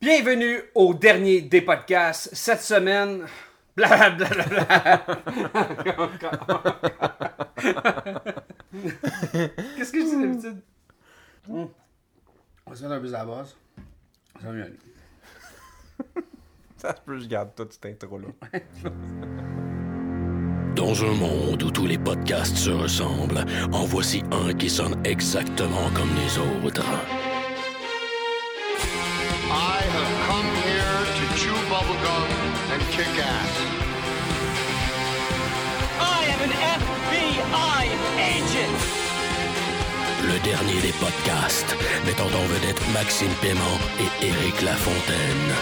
Bienvenue au dernier des podcasts. Cette semaine. Blablabla. Qu'est-ce que je dis d'habitude? On va se mettre un peu à la base. Ça va mieux aller. Ça se peut, je garde tout cet intro-là. Dans un monde où tous les podcasts se ressemblent, en voici un qui sonne exactement comme les autres. Le dernier des podcasts, mettant en vedette Maxime Paiement et Éric Lafontaine.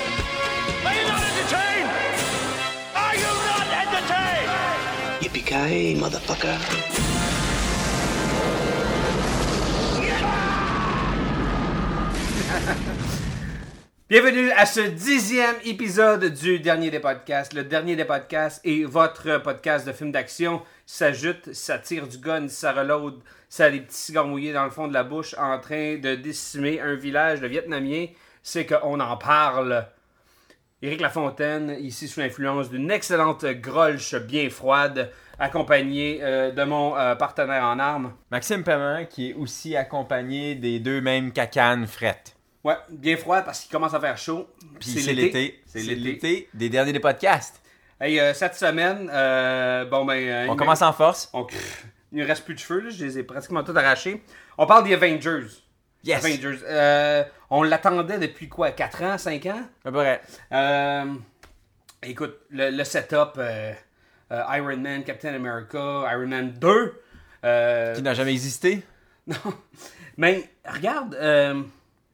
Are you not entertained? Are you not entertained? Yippee-ki-yay, motherfucker. Bienvenue à ce dixième épisode du dernier des podcasts. Le dernier des podcasts est votre podcast de film d'action. Ça jute, ça tire du gun, ça reload, ça a des petits cigares mouillés dans le fond de la bouche en train de décimer un village de Vietnamiens. C'est qu'on en parle. Éric Lafontaine, ici sous l'influence d'une excellente grolche bien froide, accompagné euh, de mon euh, partenaire en armes. Maxime Paiement, qui est aussi accompagné des deux mêmes cacanes frettes. Ouais, bien froide parce qu'il commence à faire chaud. Puis c'est l'été. C'est l'été des derniers des podcasts. Hey, euh, cette semaine, euh, bon ben. euh, On il commence en force. on- Il ne reste plus de cheveux, là, je les ai pratiquement tous arrachés. On parle des Avengers. Yes. Avengers. Euh, on l'attendait depuis quoi 4 ans, 5 ans? À peu près. Écoute, le, le setup Iron Man, Captain America, Iron Man 2. euh, Qui n'a jamais existé. non. Mais regarde,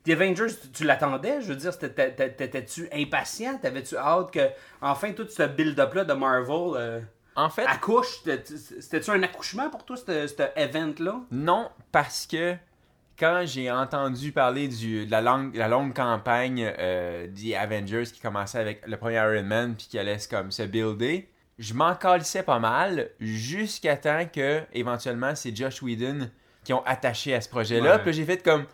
The Avengers, tu, l'attendais, je veux dire, t'étais-tu impatient? T'avais-tu hâte que, enfin, tout ce build-up-là de Marvel euh, En fait, accouche? C'était- C'était-tu un accouchement pour toi, ce cet event-là? non, parce que quand j'ai entendu parler du, de la, longue, la longue campagne euh, des Avengers qui commençait avec le premier Iron Man puis qui allait se- comme se builder, je m'en calissais pas mal jusqu'à temps que éventuellement c'est Josh Whedon qui ont attaché à ce projet-là. Ouais. Puis là, j'ai fait comme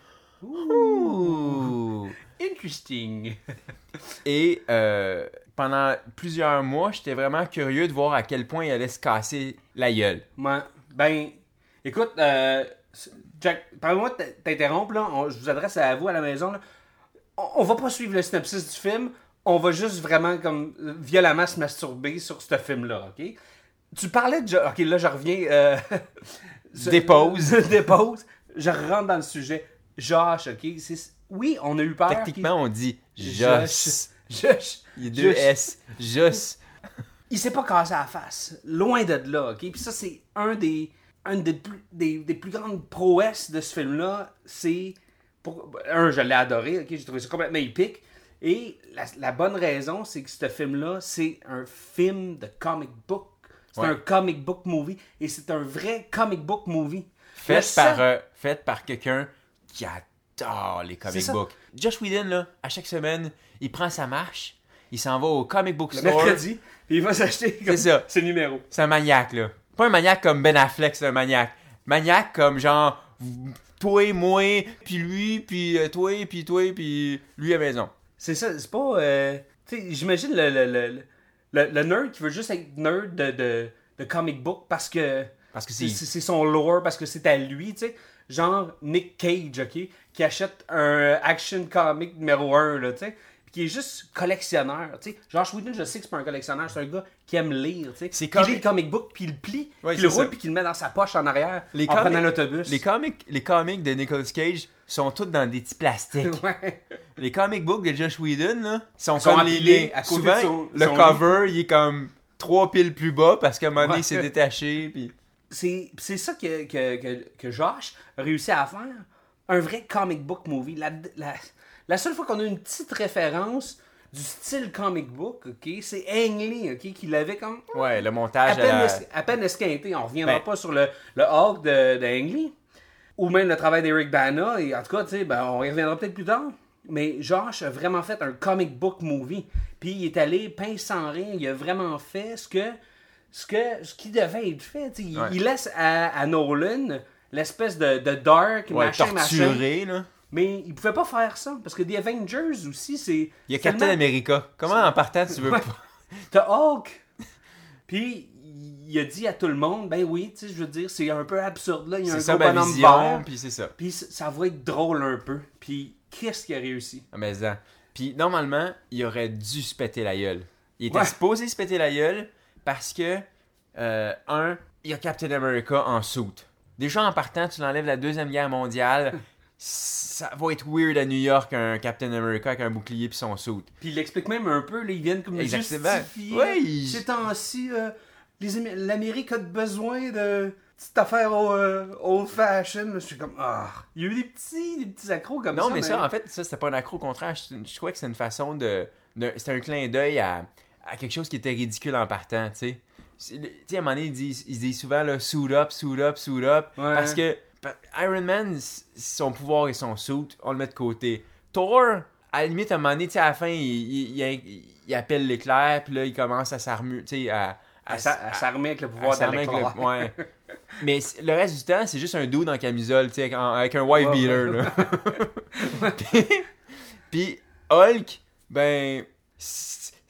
Ouh. Interesting. Et euh, pendant plusieurs mois, j'étais vraiment curieux de voir à quel point il allait se casser la gueule. Ouais. Ben, écoute, euh, Jack, pardonne-moi de t'interrompre, là. On- je vous adresse à vous à la maison, là. On, on va pas suivre le synopsis du film. On va juste vraiment, comme, violemment se masturber sur ce film-là, OK? Tu parlais de... OK, là, je reviens... euh, Dépose. Dépose. Je rentre dans le sujet. Josh, OK? C'est- Oui, on a eu peur. Techniquement, on dit Josh. Josh. Il y a deux Josh. S. Joss. il s'est pas cassé la face. Loin de là, ok? Puis ça, c'est un des, un des, plus, des, des plus grandes prouesses de ce film-là. C'est. Pour... Un, je l'ai adoré, ok? J'ai trouvé ça complètement épique. Et la, la bonne raison, c'est que ce film-là, c'est un film de comic book. C'est Ouais. un comic book movie. Et c'est un vrai comic book movie. Fait par, euh, fait par quelqu'un qui adore les comic books. Josh Whedon, là, à chaque semaine, il prend sa marche, il s'en va au comic book Le store. mercredi. Puis il va s'acheter comme C'est ça. ses numéros. C'est un maniaque, là. Pas un maniaque comme Ben Affleck, c'est un maniaque. Maniaque comme genre, toi, moi, puis lui, puis euh, toi, puis toi, puis lui à maison. C'est ça, c'est pas. euh, tu sais, j'imagine le, le, le, le, le nerd qui veut juste être nerd de, de, de comic book parce que. Parce que c'est son lore, parce que c'est à lui, tu sais. Genre Nick Cage, ok? Qui achète un action comic numéro 1, là, tu sais. Qui est juste collectionneur, tu sais. Josh Whedon, je sais que c'est pas un collectionneur, c'est un gars qui aime lire, tu sais. C'est Qui lit comic- le comic book, puis il le plie, Ouais, puis il le roule, puis qu'il le met dans sa poche en arrière Les en prenant l'autobus. Les comics, les comics de Nicolas Cage sont tous dans des petits plastiques. Ouais. les comic books de Josh Whedon, là, sont, sont comme les à côté Souvent, de son- le son cover, il est comme trois piles plus bas parce qu'à un moment donné, Ouais. il s'est détaché. Puis... c'est ça que, que, que, que Josh a réussi à faire. Un vrai comic book movie. La, la, la seule fois qu'on a une petite référence du style comic book, ok, c'est Ang Lee, ok, qui l'avait comme Ouais, le à montage à peine, la- es- à peine esquinté. On reviendra Ben. pas sur le, le Hulk de, de Ang Lee. Ou même le travail d'Eric Bana. Et en tout cas, tu sais, ben, on y reviendra peut-être plus tard. Mais Josh a vraiment fait un comic book movie. Puis il est allé pince sans rien. Il a vraiment fait ce que ce, que, ce qui devait être fait. Il, Ouais. il laisse à, à Nolan l'espèce de, de dark, Ouais, machin, machin. là. Mais il pouvait pas faire ça, parce que The Avengers aussi, c'est... Il y a tellement- Captain America. Comment en partant tu veux Ouais. pas. T'as Hulk. Puis il a dit à tout le monde, ben oui, tu sais, je veux dire, c'est un peu absurde là. Il y a un ça gros ma bonhomme vision, vert. puis c'est ça. Puis ça va être drôle un peu. Puis qu'est-ce qui a réussi? Ah, Mais ça. Puis normalement, il aurait dû se péter la gueule. Il était Ouais. supposé se péter la gueule parce que, euh, un, il y a Captain America en soute. Déjà en partant, tu l'enlèves la Deuxième Guerre mondiale. ça va être weird à New York, un Captain America avec un bouclier puis son soute. Puis il explique même un peu, là, ils viennent comme Exactement. justifier. Ouais, il- Ces temps-ci, euh, l'Amérique a besoin de petite affaire euh, old fashion. Je suis comme, ah, il y a eu des petits, des petits accros comme Non, ça. mais ça, en fait, ça, c'était pas un accro. Au contraire, je, je trouvais que c'est une façon de. de- c'était un clin d'œil à, à quelque chose qui était ridicule en partant, tu sais. Tu sais, à un moment donné, ils disent, ils disent souvent, là, suit up, suit up, suit up. Ouais. Parce que Iron Man, son pouvoir et son suit, on le met de côté. Thor, à la limite, à un moment donné, tu sais, à la fin, il, il, il- il appelle l'éclair, puis là, il commence à s'armer, tu sais, à. à, s'a- à s'armer avec le pouvoir à le- ouais. Mais le reste du temps, c'est juste un dude en camisole, tu sais, avec, un white Ouais, beater, ouais. là. puis, puis Hulk, ben,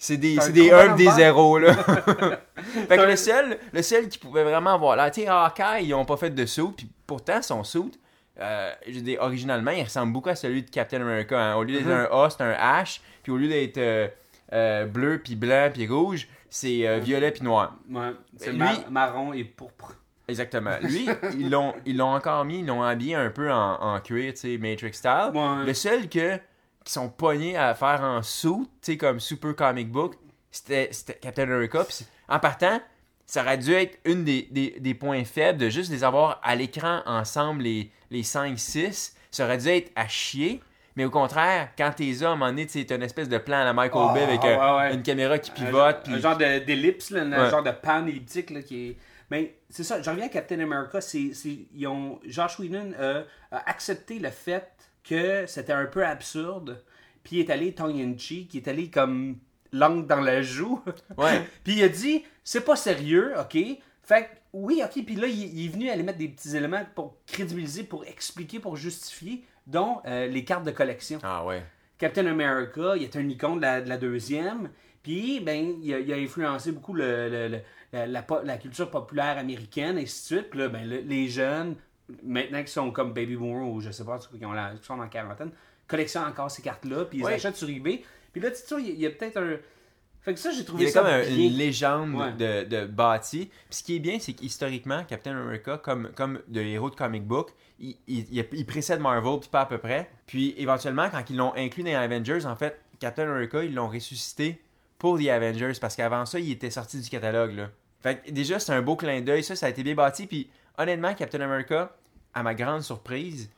c'est des, C'est des 1 des 0, là. fait que le seul, le seul qui pouvait vraiment avoir là, tu sais, Hawkeye, ils ont pas fait de saut, puis pourtant, son suit, euh, je veux dire, originalement, il ressemble beaucoup à celui de Captain America. hein. Au lieu d'être Mhm. un A, c'est un H, puis au lieu d'être euh, euh, bleu, puis blanc, puis rouge, c'est euh, violet, puis noir. Ouais, c'est Lui- mar- marron et pourpre. Exactement. Lui, ils l'ont, ils l'ont encore mis, ils l'ont habillé un peu en, en cuir, tu sais, Matrix style. Ouais. Le seul que, qui sont pognés à faire en suit, tu sais, comme super comic book, c'était, Captain America. C'est- en partant, ça aurait dû être une des, des, des points faibles de juste les avoir à l'écran ensemble, les, les 5-6. Ça aurait dû être à chier. Mais au contraire, quand t'es donné, tu sais, t'as une espèce de plan à la Michael Oh, Bay avec ouais. une caméra qui Un pivote. genre- Un genre de- d'ellipse, un Ouais. genre de pan elliptique là, qui est. Mais c'est ça, je reviens à Captain America. C'est, c'est- ils ont, Josh Whedon euh, a accepté le fait que c'était un peu absurde. Puis il est allé tongue in cheek, il est allé comme langue dans la joue. Ouais. puis il a dit c'est pas sérieux, ok? Fait que, oui, ok. Puis là, il, il est venu aller mettre des petits éléments pour crédibiliser, pour expliquer, pour justifier, dont euh, les cartes de collection. Ah ouais. Captain America, il est un icône de la, de la deuxième. Puis, ben, il a, il a influencé beaucoup le, le- le- la, la po- la culture populaire américaine, et ainsi de suite. Puis là, ben, le- les jeunes, maintenant qui sont comme Baby Boomer ou je sais pas, qui, ont la, qui sont en quarantaine, collectionnent encore ces cartes-là, puis ils Ouais. achètent sur eBay. Puis là, tu sais, il y a- a, peut-être un. Fait que ça, j'ai Il y trouvé ça comme un- une légende Ouais. de, de bâti. Puis ce qui est bien, c'est qu'historiquement, Captain America, comme, comme de héros de comic book, il- il précède Marvel, puis pas à peu près. Puis éventuellement, quand ils l'ont inclus dans les Avengers, en fait, Captain America, ils l'ont ressuscité pour les Avengers, parce qu'avant ça, il était sorti du catalogue. Là. Fait que déjà, c'est un beau clin d'œil, ça, ça a été bien bâti. Puis honnêtement, Captain America, à ma grande surprise,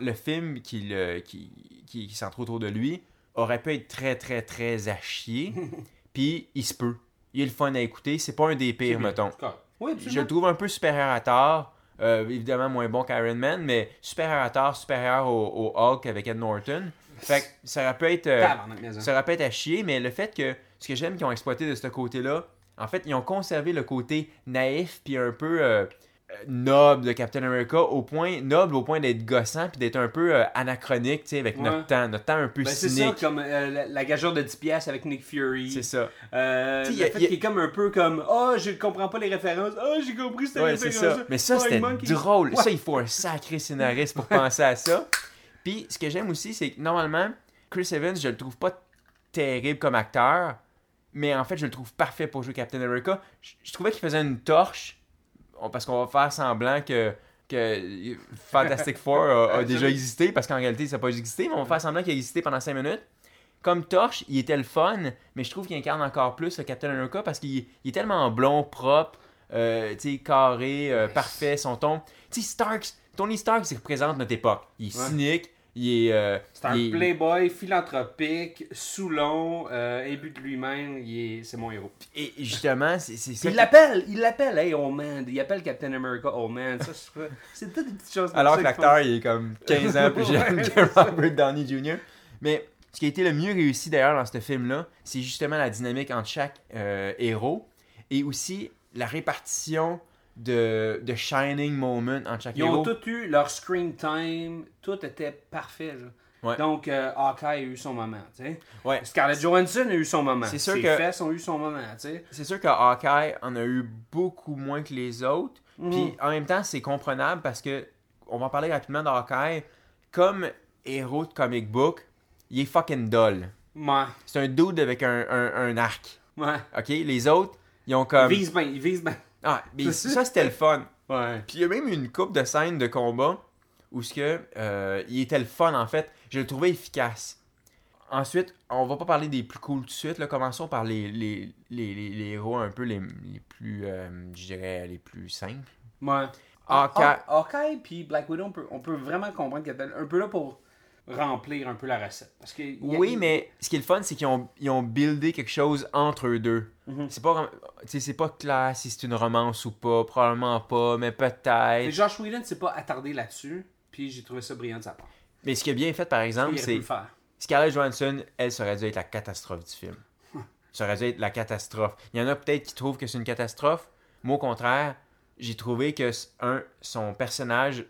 le film qui, le- qui, qui, qui centre autour de lui aurait pu être très, très, très à chier. Puis il se peut. Il est le fun à écouter. C'est pas un des pires, mettons. Oui, Je le trouve un peu supérieur à Thor. Euh, évidemment moins bon qu'Iron Man, mais supérieur à Thor, supérieur au, au Hulk avec Ed Norton. Fait que ça aurait pu être, euh, ça. aurait pu être à chier, mais le fait que ce que j'aime qu'ils ont exploité de ce côté-là, en fait, ils ont conservé le côté naïf puis un peu euh, noble de Captain America au point noble au point d'être gossant puis d'être un peu euh, anachronique, tu sais, avec Ouais. notre temps, notre temps un peu Ben, c'est ça, comme euh, la, la gageure de 10 piastres avec Nick Fury. C'est ça. Euh, le a- fait y a- qu'il est comme un peu comme Oh, je comprends pas les références. Oh, j'ai compris cette Ouais, référence. ça. Mais ça, Oh, c'était drôle. Ouais. Ça, il faut un sacré scénariste pour penser à ça. Puis, ce que j'aime aussi, c'est que normalement, Chris Evans, je le trouve pas terrible comme acteur, mais en fait, je le trouve parfait pour jouer Captain America. Je, je trouvais qu'il faisait une torche, on- parce qu'on va faire semblant que, que Fantastic Four a, a déjà existé, parce qu'en réalité, ça n'a pas existé, mais on va faire semblant qu'il a existé pendant 5 minutes. Comme Torche, il était le fun, mais je trouve qu'il incarne encore plus le Captain America parce qu'il il est tellement blond, propre, euh, carré, euh, parfait, son ton. Tu sais, Starks, Tony Stark, il représente notre époque. Il est Ouais. cynique, il est. euh, C'est un il playboy philanthropique, Soulon, euh, imbu de lui-même. il est- C'est mon héros. Et justement, c'est c'est ça. Il l'appelle, il l'appelle, hey, old man. Il appelle Captain America, old man. Ça, c'est toutes des petites choses. Alors que l'acteur, il est comme 15 ans plus jeune Ouais, que c'est. Robert Downey Jr. Mais ce qui a été le mieux réussi d'ailleurs dans ce film-là, c'est justement la dynamique entre chaque euh, héros et aussi la répartition de, de shining moment en chaque Ils ont tous eu leur screen time, tout était parfait. là. Ouais. Donc, euh, Hawkeye a eu son moment. tu sais. Ouais. Scarlett Johansson a eu son moment. C'est sûr Ses que- fesses ont eu son moment. tu sais. C'est sûr que Hawkeye en a eu beaucoup moins que les autres. Mhm. Puis en même temps, c'est comprenable parce que, on va en parler rapidement d'Hawkeye, comme héros de comic book, il est fucking dull. Ouais. C'est un dude avec un, un, un arc. Ouais. Ok? Les autres, ils ont comme. vise bien, il vise bien. Ah, mais ça, c'était le fun. Ouais. Puis il y a même une coupe de scènes de combat où ce que, euh, il était le fun en fait. Je le trouvais efficace. Ensuite, on va pas parler des plus cool tout de suite. Là. Commençons par les, les, les, les- les héros un peu les, les plus, euh, je dirais, les plus simples. Ouais. Hawkeye. Haw- Hawkeye puis Black Widow, on peut, on peut vraiment comprendre qu'elle est un peu là pour remplir un peu la recette. Parce que il y a- Oui, mais ce qui est le fun, c'est qu'ils ont, ils ont buildé quelque chose entre eux deux. Mhm. C'est pas, c'est pas clair si c'est une romance ou pas, probablement pas, mais Mais peut-être. Josh Whedon s'est pas attardé là-dessus, puis j'ai trouvé ça brillant de sa part. Mais ce qui est bien fait, par exemple, c'est. Scarlett Johansson, elle, ça aurait dû être la catastrophe du film. Ça aurait dû être la catastrophe. Il y en a peut-être qui trouvent que c'est une catastrophe. Moi, au contraire, j'ai trouvé que, un, son personnage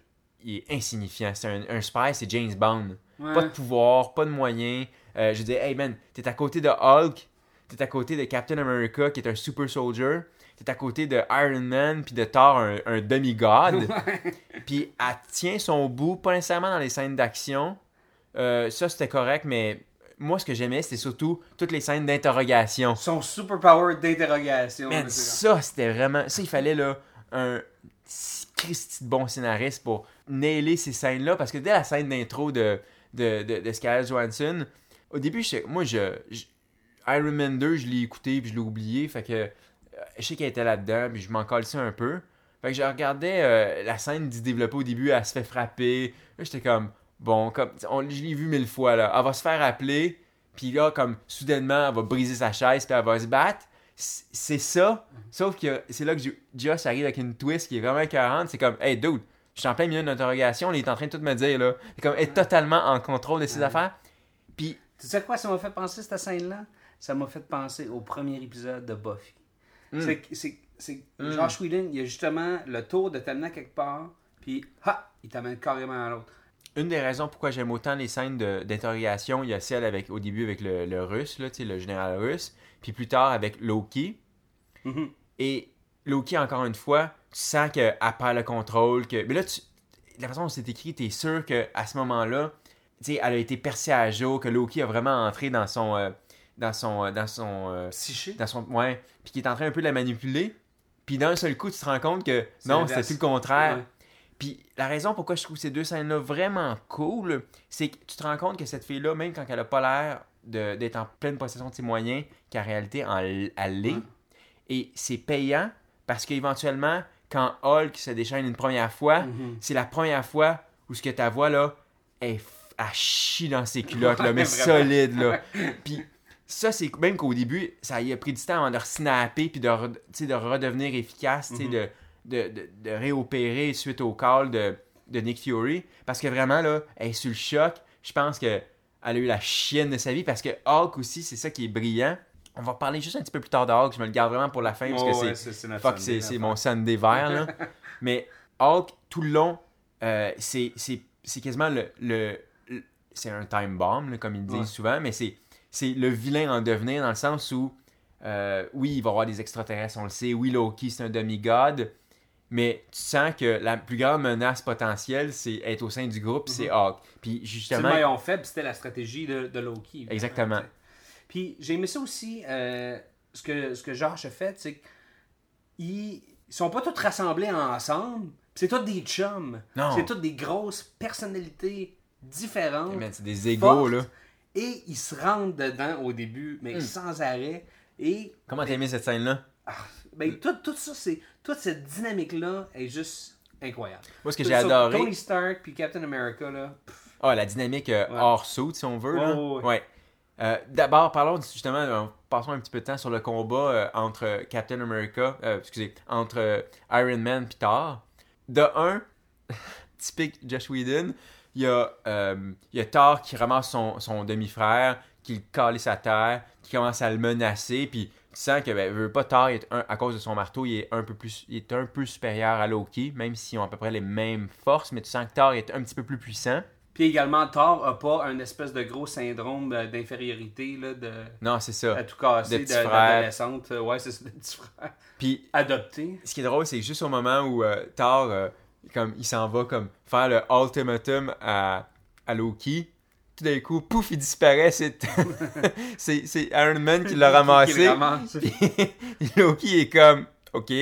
il est insignifiant. C'est un, un spy, c'est James Bond. Ouais. Pas de pouvoir, pas de moyens. Euh, je dis, hey man, t'es à côté de Hulk, t'es à côté de Captain America, qui est un super soldier, t'es à côté de Iron Man, puis de Thor, un, un demi-god. puis elle tient son bout, pas nécessairement dans les scènes d'action. Euh, ça, c'était correct, mais moi, ce que j'aimais, c'était surtout toutes les scènes d'interrogation. Son superpower d'interrogation. Man, là, c'est ça, c'était vraiment. Ça, il fallait là un Christy de bon scénariste pour nailer ces scènes-là. Parce que dès la scène d'intro de, de, de, Scarlett Johansson, au début, je sais- moi, je, Iron Man 2, je l'ai écouté puis je l'ai oublié. Fait que euh, je sais qu'elle était là-dedans, puis je m'en ça un peu. Fait que je regardais euh, la scène du développé au début, elle se fait frapper. J'étais comme, bon, comme, je l'ai vu mille fois, là. Elle va se faire appeler, puis là, comme, soudainement, elle va briser sa chaise, puis elle va se battre. C'est ça, sauf que c'est là que Joss arrive avec une twist qui est vraiment écœurante. C'est comme, hey, dude, je suis en plein milieu d'une interrogation, il est en train de tout me dire, là. Comme, être totalement en contrôle de ses affaires. Puis, Tu sais quoi ça m'a fait penser, cette scène-là? Ça m'a fait penser au premier épisode de Buffy. Hmm. C'est que- C'est c'est Josh Whedon, il a justement le tour de t'amener quelque part, puis ha, il t'amène carrément à l'autre. une des raisons pourquoi j'aime autant les scènes d'interrogation, il y a celle avec, au début avec le, le russe, là, le général russe, puis plus tard avec Loki. Mhm. Et Loki, encore une fois, tu sens qu'elle perd le contrôle. Que... Mais là, tu... la façon dont c'est écrit, tu es sûr qu'à ce moment-là, elle a été percée à jour, que Loki a vraiment entré dans son. euh, dans son. euh, dans son. euh, Psyché. dans son. Ouais. Puis qui est en train un peu de la manipuler. Puis d'un seul coup, tu te rends compte que non, c'était tout le contraire. Ouais. Puis la raison pourquoi je trouve ces deux scènes-là vraiment cool, c'est que tu te rends compte que cette fille-là, même quand elle a pas l'air d'être en pleine possession de ses moyens, qu'en réalité, en- l'est. Ouais. Et c'est payant parce qu'éventuellement, quand Hulk se déchaîne une première fois, Mhm. c'est la première fois où ce que ta voix là, elle, f- elle chie dans ses culottes, là, mais solide. Là. Puis ça, c'est même qu'au début, ça y a pris du temps avant de snapper puis de, re- de redevenir efficace, sais, de, de, de, de réopérer suite au call de, de Nick Fury. Parce que vraiment, là, elle est sur le choc. Je pense que elle a eu la chienne de sa vie parce que Hulk aussi, c'est ça qui est brillant. On va parler juste un petit peu plus tard de Hulk. Je me le garde vraiment pour la fin parce Oh, que ouais, c'est c'est mon Sunday vert, là. Mais Hulk, tout le long, euh, c'est c'est- c'est quasiment le... le- le- c'est un time bomb, là, comme ils disent Ouais. souvent, mais c'est c'est le vilain en devenir dans le sens où, euh, oui, il va y avoir des extraterrestres, on le sait. Oui, Loki, c'est un demi-god. Mais tu sens que la plus grande menace potentielle, c'est être au sein du groupe, c'est Hulk. Puis C'est le justement... maillon faible, c'était la stratégie de, de Loki. Exactement. Puis j'ai aimé ça aussi, euh, ce, que, ce que Josh a fait, c'est qu'ils sont pas tous rassemblés ensemble. C'est tous des chums. C'est toutes des grosses personnalités différentes. Man, c'est des fortes, là. Et ils se rentrent dedans au début, mais sans arrêt. Et Comment t'as aimé cette scène-là? ben, tout, tout ça, c'est toute cette dynamique-là est juste incroyable. Moi, ce que j'ai adoré... Tony Stark puis Captain America, là. pff, Ah, la dynamique euh, Ouais. hors saut, si on veut. là. Ouais. Euh, D'abord, parlons justement, euh, passons un petit peu de temps sur le combat euh, entre Captain America, excusez, entre Iron Man et Thor. De un, typique Josh Whedon, il y, a, y a Thor qui ramasse son, demi-frère, qui le calisse à terre, qui commence à le menacer, puis tu sens que, ben, veut pas Thor, à cause de son marteau, il est un peu plus, il est un peu supérieur à Loki, même s'ils ont à peu près les mêmes forces, mais tu sens que Thor est un petit peu plus puissant. Puis également, Thor a pas un espèce de gros syndrome euh, d'infériorité, là, de Non, c'est ça. à tout casser, De d'adolescente. Euh, Ouais, c'est ça, de petit frère. Puis Adopté. ce qui est drôle, c'est que juste au moment où euh, Thor, euh, comme, il s'en va comme faire le ultimatum à, à Loki, tout d'un coup, pouf, il disparaît. C'est c'est c'est Iron Man qui l'a ramassé. Puis Loki est comme, ok,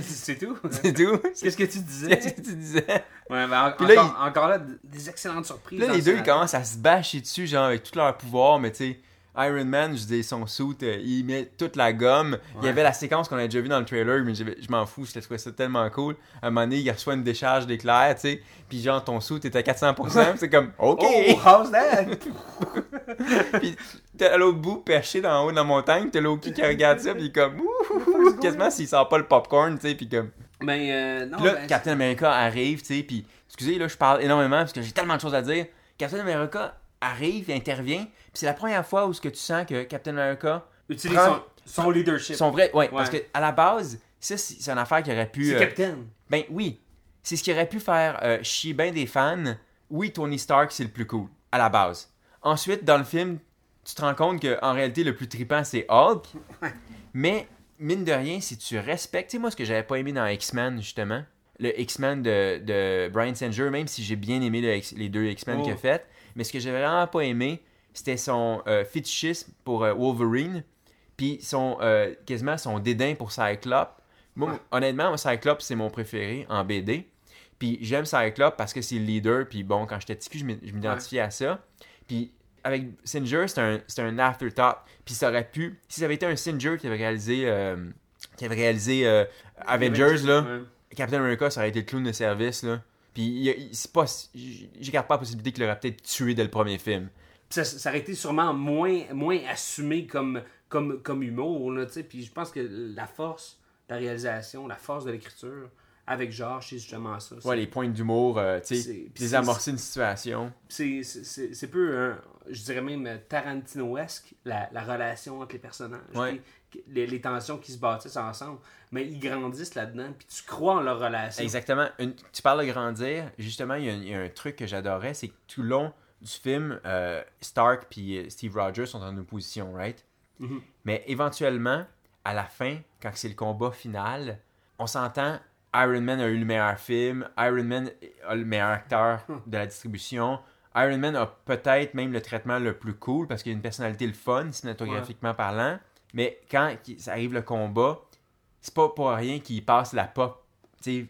c'est tout. c'est tout. Qu'est-ce que tu disais? Qu'est-ce que tu disais? Ouais, ben, en- là, encore, encore là, des excellentes surprises. Là, les le deux, ils commencent à se bâcher dessus, genre, avec tout leur pouvoir, mais tu sais, Iron Man, je dis, son suit, euh, il met toute la gomme. Il y avait la séquence qu'on a déjà vue dans le trailer, mais je m'en fous, je trouvais ça tellement cool. À un moment donné, il reçoit une décharge d'éclairs, tu sais, puis genre, ton suit est à 400%, puis c'est comme, OK! Oh, how's that? puis t'es à l'autre bout, perché dans haut de la montagne, t'as Loki qui regarde ça, puis il est comme, ouh, quasiment s'il sort pas le popcorn, tu sais, puis comme. Ben, euh, non, là, ben, Captain America arrive, tu sais, puis excusez, là, je parle énormément parce que j'ai tellement de choses à dire. Captain America arrive, il intervient, puis c'est la première fois où ce que tu sens que Captain America, utilise son, son leadership. son vrai, ouais, Ouais. parce que à la base, ça c'est une affaire qui aurait pu, C'est euh, Captain. ben oui, c'est ce qui aurait pu faire euh, chier bien des fans. Oui, Tony Stark c'est le plus cool à la base. Ensuite, dans le film, tu te rends compte que en réalité le plus trippant c'est Hulk, mais mine de rien, si tu respectes, tu sais moi ce que j'avais pas aimé dans X-Men justement, le X-Men de, de Brian Singer, même si j'ai bien aimé le X- les deux X-Men Oh. qu'il a fait, mais ce que j'ai vraiment pas aimé, c'était son euh, fétichisme pour euh, Wolverine, puis son euh, quasiment son dédain pour Cyclope. Moi, Ouais. honnêtement, moi, Cyclope, c'est mon préféré en BD. Puis j'aime Cyclope parce que c'est le leader. Puis bon, quand j'étais petit, je m'identifiais à ça. Puis avec Singer, c'est un, un afterthought. Puis ça aurait pu. Si ça avait été un Singer qui avait réalisé, euh, qui avait réalisé euh, Avengers, là, Ouais. Captain America, ça aurait été le clown de service. Là. Puis. J'écarte pas la possibilité qu'il l'aurait peut-être tué dès le premier film. Ça, ça aurait été sûrement moins, moins assumé comme, comme, comme humour, là. Puis je pense que la force de la réalisation, la force de l'écriture, avec Georges, c'est justement ça. Ouais, les points d'humour, euh, tu sais, puis désamorcer une situation. c'est c'est- c'est c'est peu je dirais même Tarantino-esque la, la relation entre les personnages Ouais. les, les tensions qui se bâtissent ensemble mais ils grandissent là-dedans puis tu crois en leur relation Exactement. Une- tu parles de grandir. Justement, il y, a un- il y a un truc que j'adorais, c'est que tout le long du film, euh, Stark et Steve Rogers sont en opposition, right? Mhm. Mais éventuellement, à la fin, quand c'est le combat final, on s'entend, Iron Man a eu le meilleur film, Iron Man a le meilleur acteur de la distribution, Iron Man a peut-être même le traitement le plus cool parce qu'il a une personnalité le fun, cinématographiquement parlant. Mais quand ça arrive le combat, c'est pas pour rien qu'il passe la pop. Dit,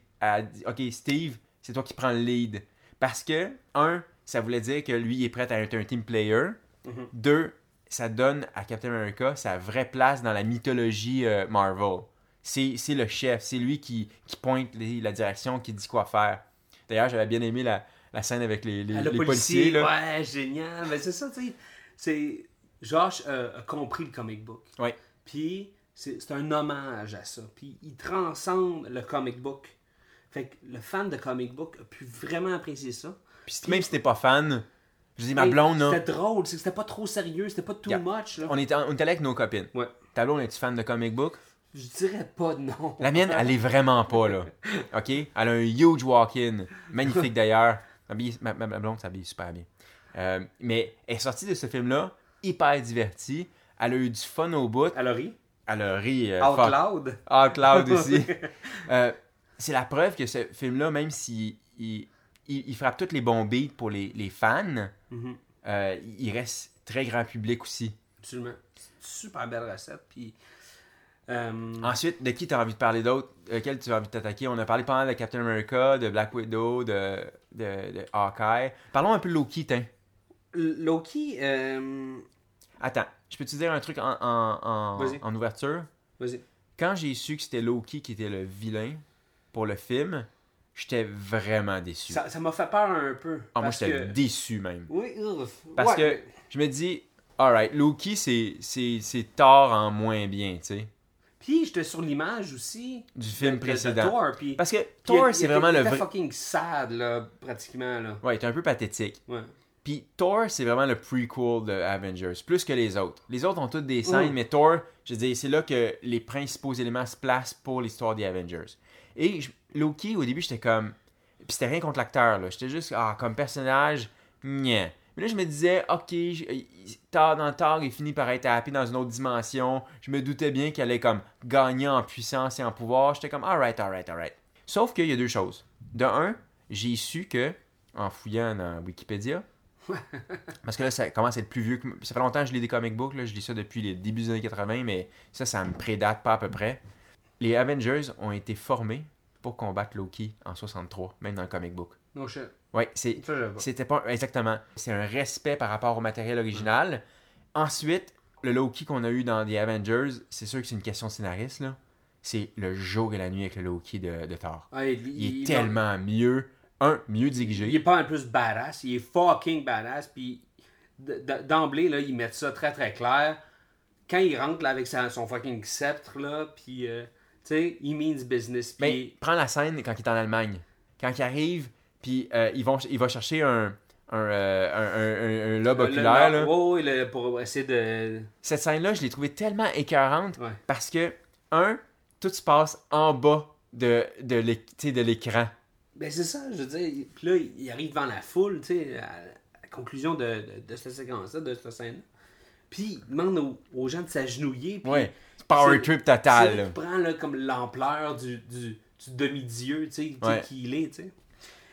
OK, Steve, c'est toi qui prends le lead. Parce que, un, ça voulait dire que lui il est prêt à être un team player. Mhm. Deux, ça donne à Captain America sa vraie place dans la mythologie euh, Marvel. C'est le chef, c'est lui qui, qui pointe les- la direction, qui dit quoi faire. D'ailleurs, j'avais bien aimé la, la scène avec les, les, Ah, le les policier, policiers. là. ouais génial mais c'est ça tu sais c'est Josh euh, a compris le comic book Ouais. puis c'est un hommage à ça puis il transcende le comic book fait que le fan de comic book a pu vraiment apprécier ça Puis même si t'es pas fan, je dis, ma blonde, là, C'était drôle, c'était pas trop sérieux, c'était pas too Yeah. much. Là. on était, on était allé avec nos copines. Ouais. Ta blonde, es-tu fan de comic book? Je dirais pas de non. La mienne, elle est vraiment pas, là. OK? Elle a un huge walk-in. Magnifique, d'ailleurs. Ma, ma, ma blonde s'habille super bien. Euh, mais elle est sortie de ce film-là hyper divertie. Elle a eu du fun au bout. Elle a ri? euh, Out fuck. Loud? Out Loud aussi. Euh, c'est la preuve que ce film-là, même s'il il, il- il frappe tous les bons beats pour les, les fans, Mhm. euh, il reste très grand public aussi. Absolument. Super belle recette. Puis, euh, Ensuite, de qui tu as envie de parler d'autre Lequel tu as envie de t'attaquer? On a parlé mal de Captain America, de Black Widow, de, de, de Hawkeye. Parlons un peu de Loki, tiens. Loki, euh, Attends, je peux te dire un truc en, en, en, ouverture? vas-y. Quand j'ai su que c'était Loki qui était le vilain pour le film, j'étais vraiment déçu. Ça ça m'a fait peur un peu. Ah, moi, j'étais que... déçu même. Oui, ouf. Parce Ouais. que je me dis, alright, Loki, c'est, tort en moins bien, tu sais, Puis j'étais sur l'image aussi. du film de- de- de précédent. Thor, puis... Parce que Thor, c'est vraiment était- le il était vrai. fucking sad, là, pratiquement, là. Ouais, il est un peu pathétique. Ouais. Puis Thor, c'est vraiment le prequel de Avengers, plus que les autres. Les autres ont toutes des scènes, mais Thor, je veux dire, c'est là que les principaux éléments se placent pour l'histoire des Avengers. Et je- Loki, au début, j'étais comme. Puis c'était rien contre l'acteur, là. J'étais juste, ah, comme personnage, nya. Mais là, je me disais, ok, il- tard dans le tard, il finit par être happy dans une autre dimension. Je me doutais bien qu'elle allait comme gagner en puissance et en pouvoir. J'étais comme, alright, alright, alright. Sauf qu'il y a deux choses. De un, j'ai su que, en fouillant dans Wikipédia, parce que là, ça commence à être plus vieux. que- Ça fait longtemps que je lis des comic books, là. je lis ça depuis les débuts des années 80, mais ça, ça me prédate pas à peu près. Les Avengers ont été formés pour combattre Loki en 63, même dans le comic book. No shit. Pas. c'était pas exactement. C'est un respect par rapport au matériel original. Ensuite, le Loki qu'on a eu dans The Avengers, c'est sûr que c'est une question scénariste là. C'est le jour et la nuit avec le Loki de, de Thor. Ah, il, Il est tellement mieux, un mieux dirigé. Il est pas un plus badass, il est fucking badass. Puis d'emblée, là, ils mettent ça très très clair. Quand il rentre là, avec sa- son fucking sceptre, là, puis euh, tu sais, he means business. Mais prends la scène quand il est en Allemagne. Quand il arrive, puis euh, ils vont, il va chercher un, un, euh, un, un- un lobe oculaire. le- là. le- pour essayer de. Cette scène-là, je l'ai trouvée tellement écœurante Ouais. parce que, un, tout se passe en bas de, de l'écran. Ben c'est ça, je veux dire. Puis là, il arrive devant la foule, tu sais, à la conclusion de, de, de cette séquence-là, de cette scène-là. Puis il demande aux, aux gens de s'agenouiller. Ouais. Power trip total. qu'il prend là, comme l'ampleur du, du, du demi-dieu, tu sais, Ouais. qui il est, tu sais.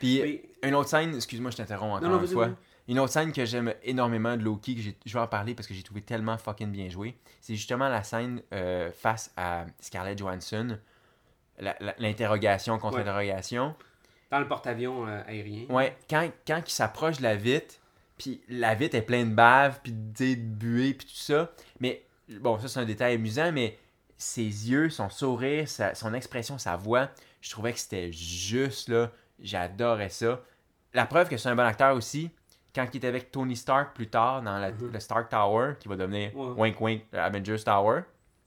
Puis une autre scène, excuse-moi, je t'interromps encore non, une fois. Une autre scène que j'aime énormément de Loki, que je vais en parler parce que j'ai trouvé tellement fucking bien joué, c'est justement la scène euh, face à Scarlett Johansson, l'interrogation contre Ouais. l'interrogation. Dans le porte-avions euh, aérien. Ouais, quand, quand il s'approche de la vitre, puis la vitre est pleine de bave, puis de, buée, puis tout ça. Mais bon, ça c'est un détail amusant, mais ses yeux, son sourire, sa- son expression, sa voix, je trouvais que c'était juste là. J'adorais ça. La preuve que c'est un bon acteur aussi, quand il est avec Tony Stark plus tard dans la- le Stark Tower, qui va devenir. Ouais. Wink Wink Avengers Tower,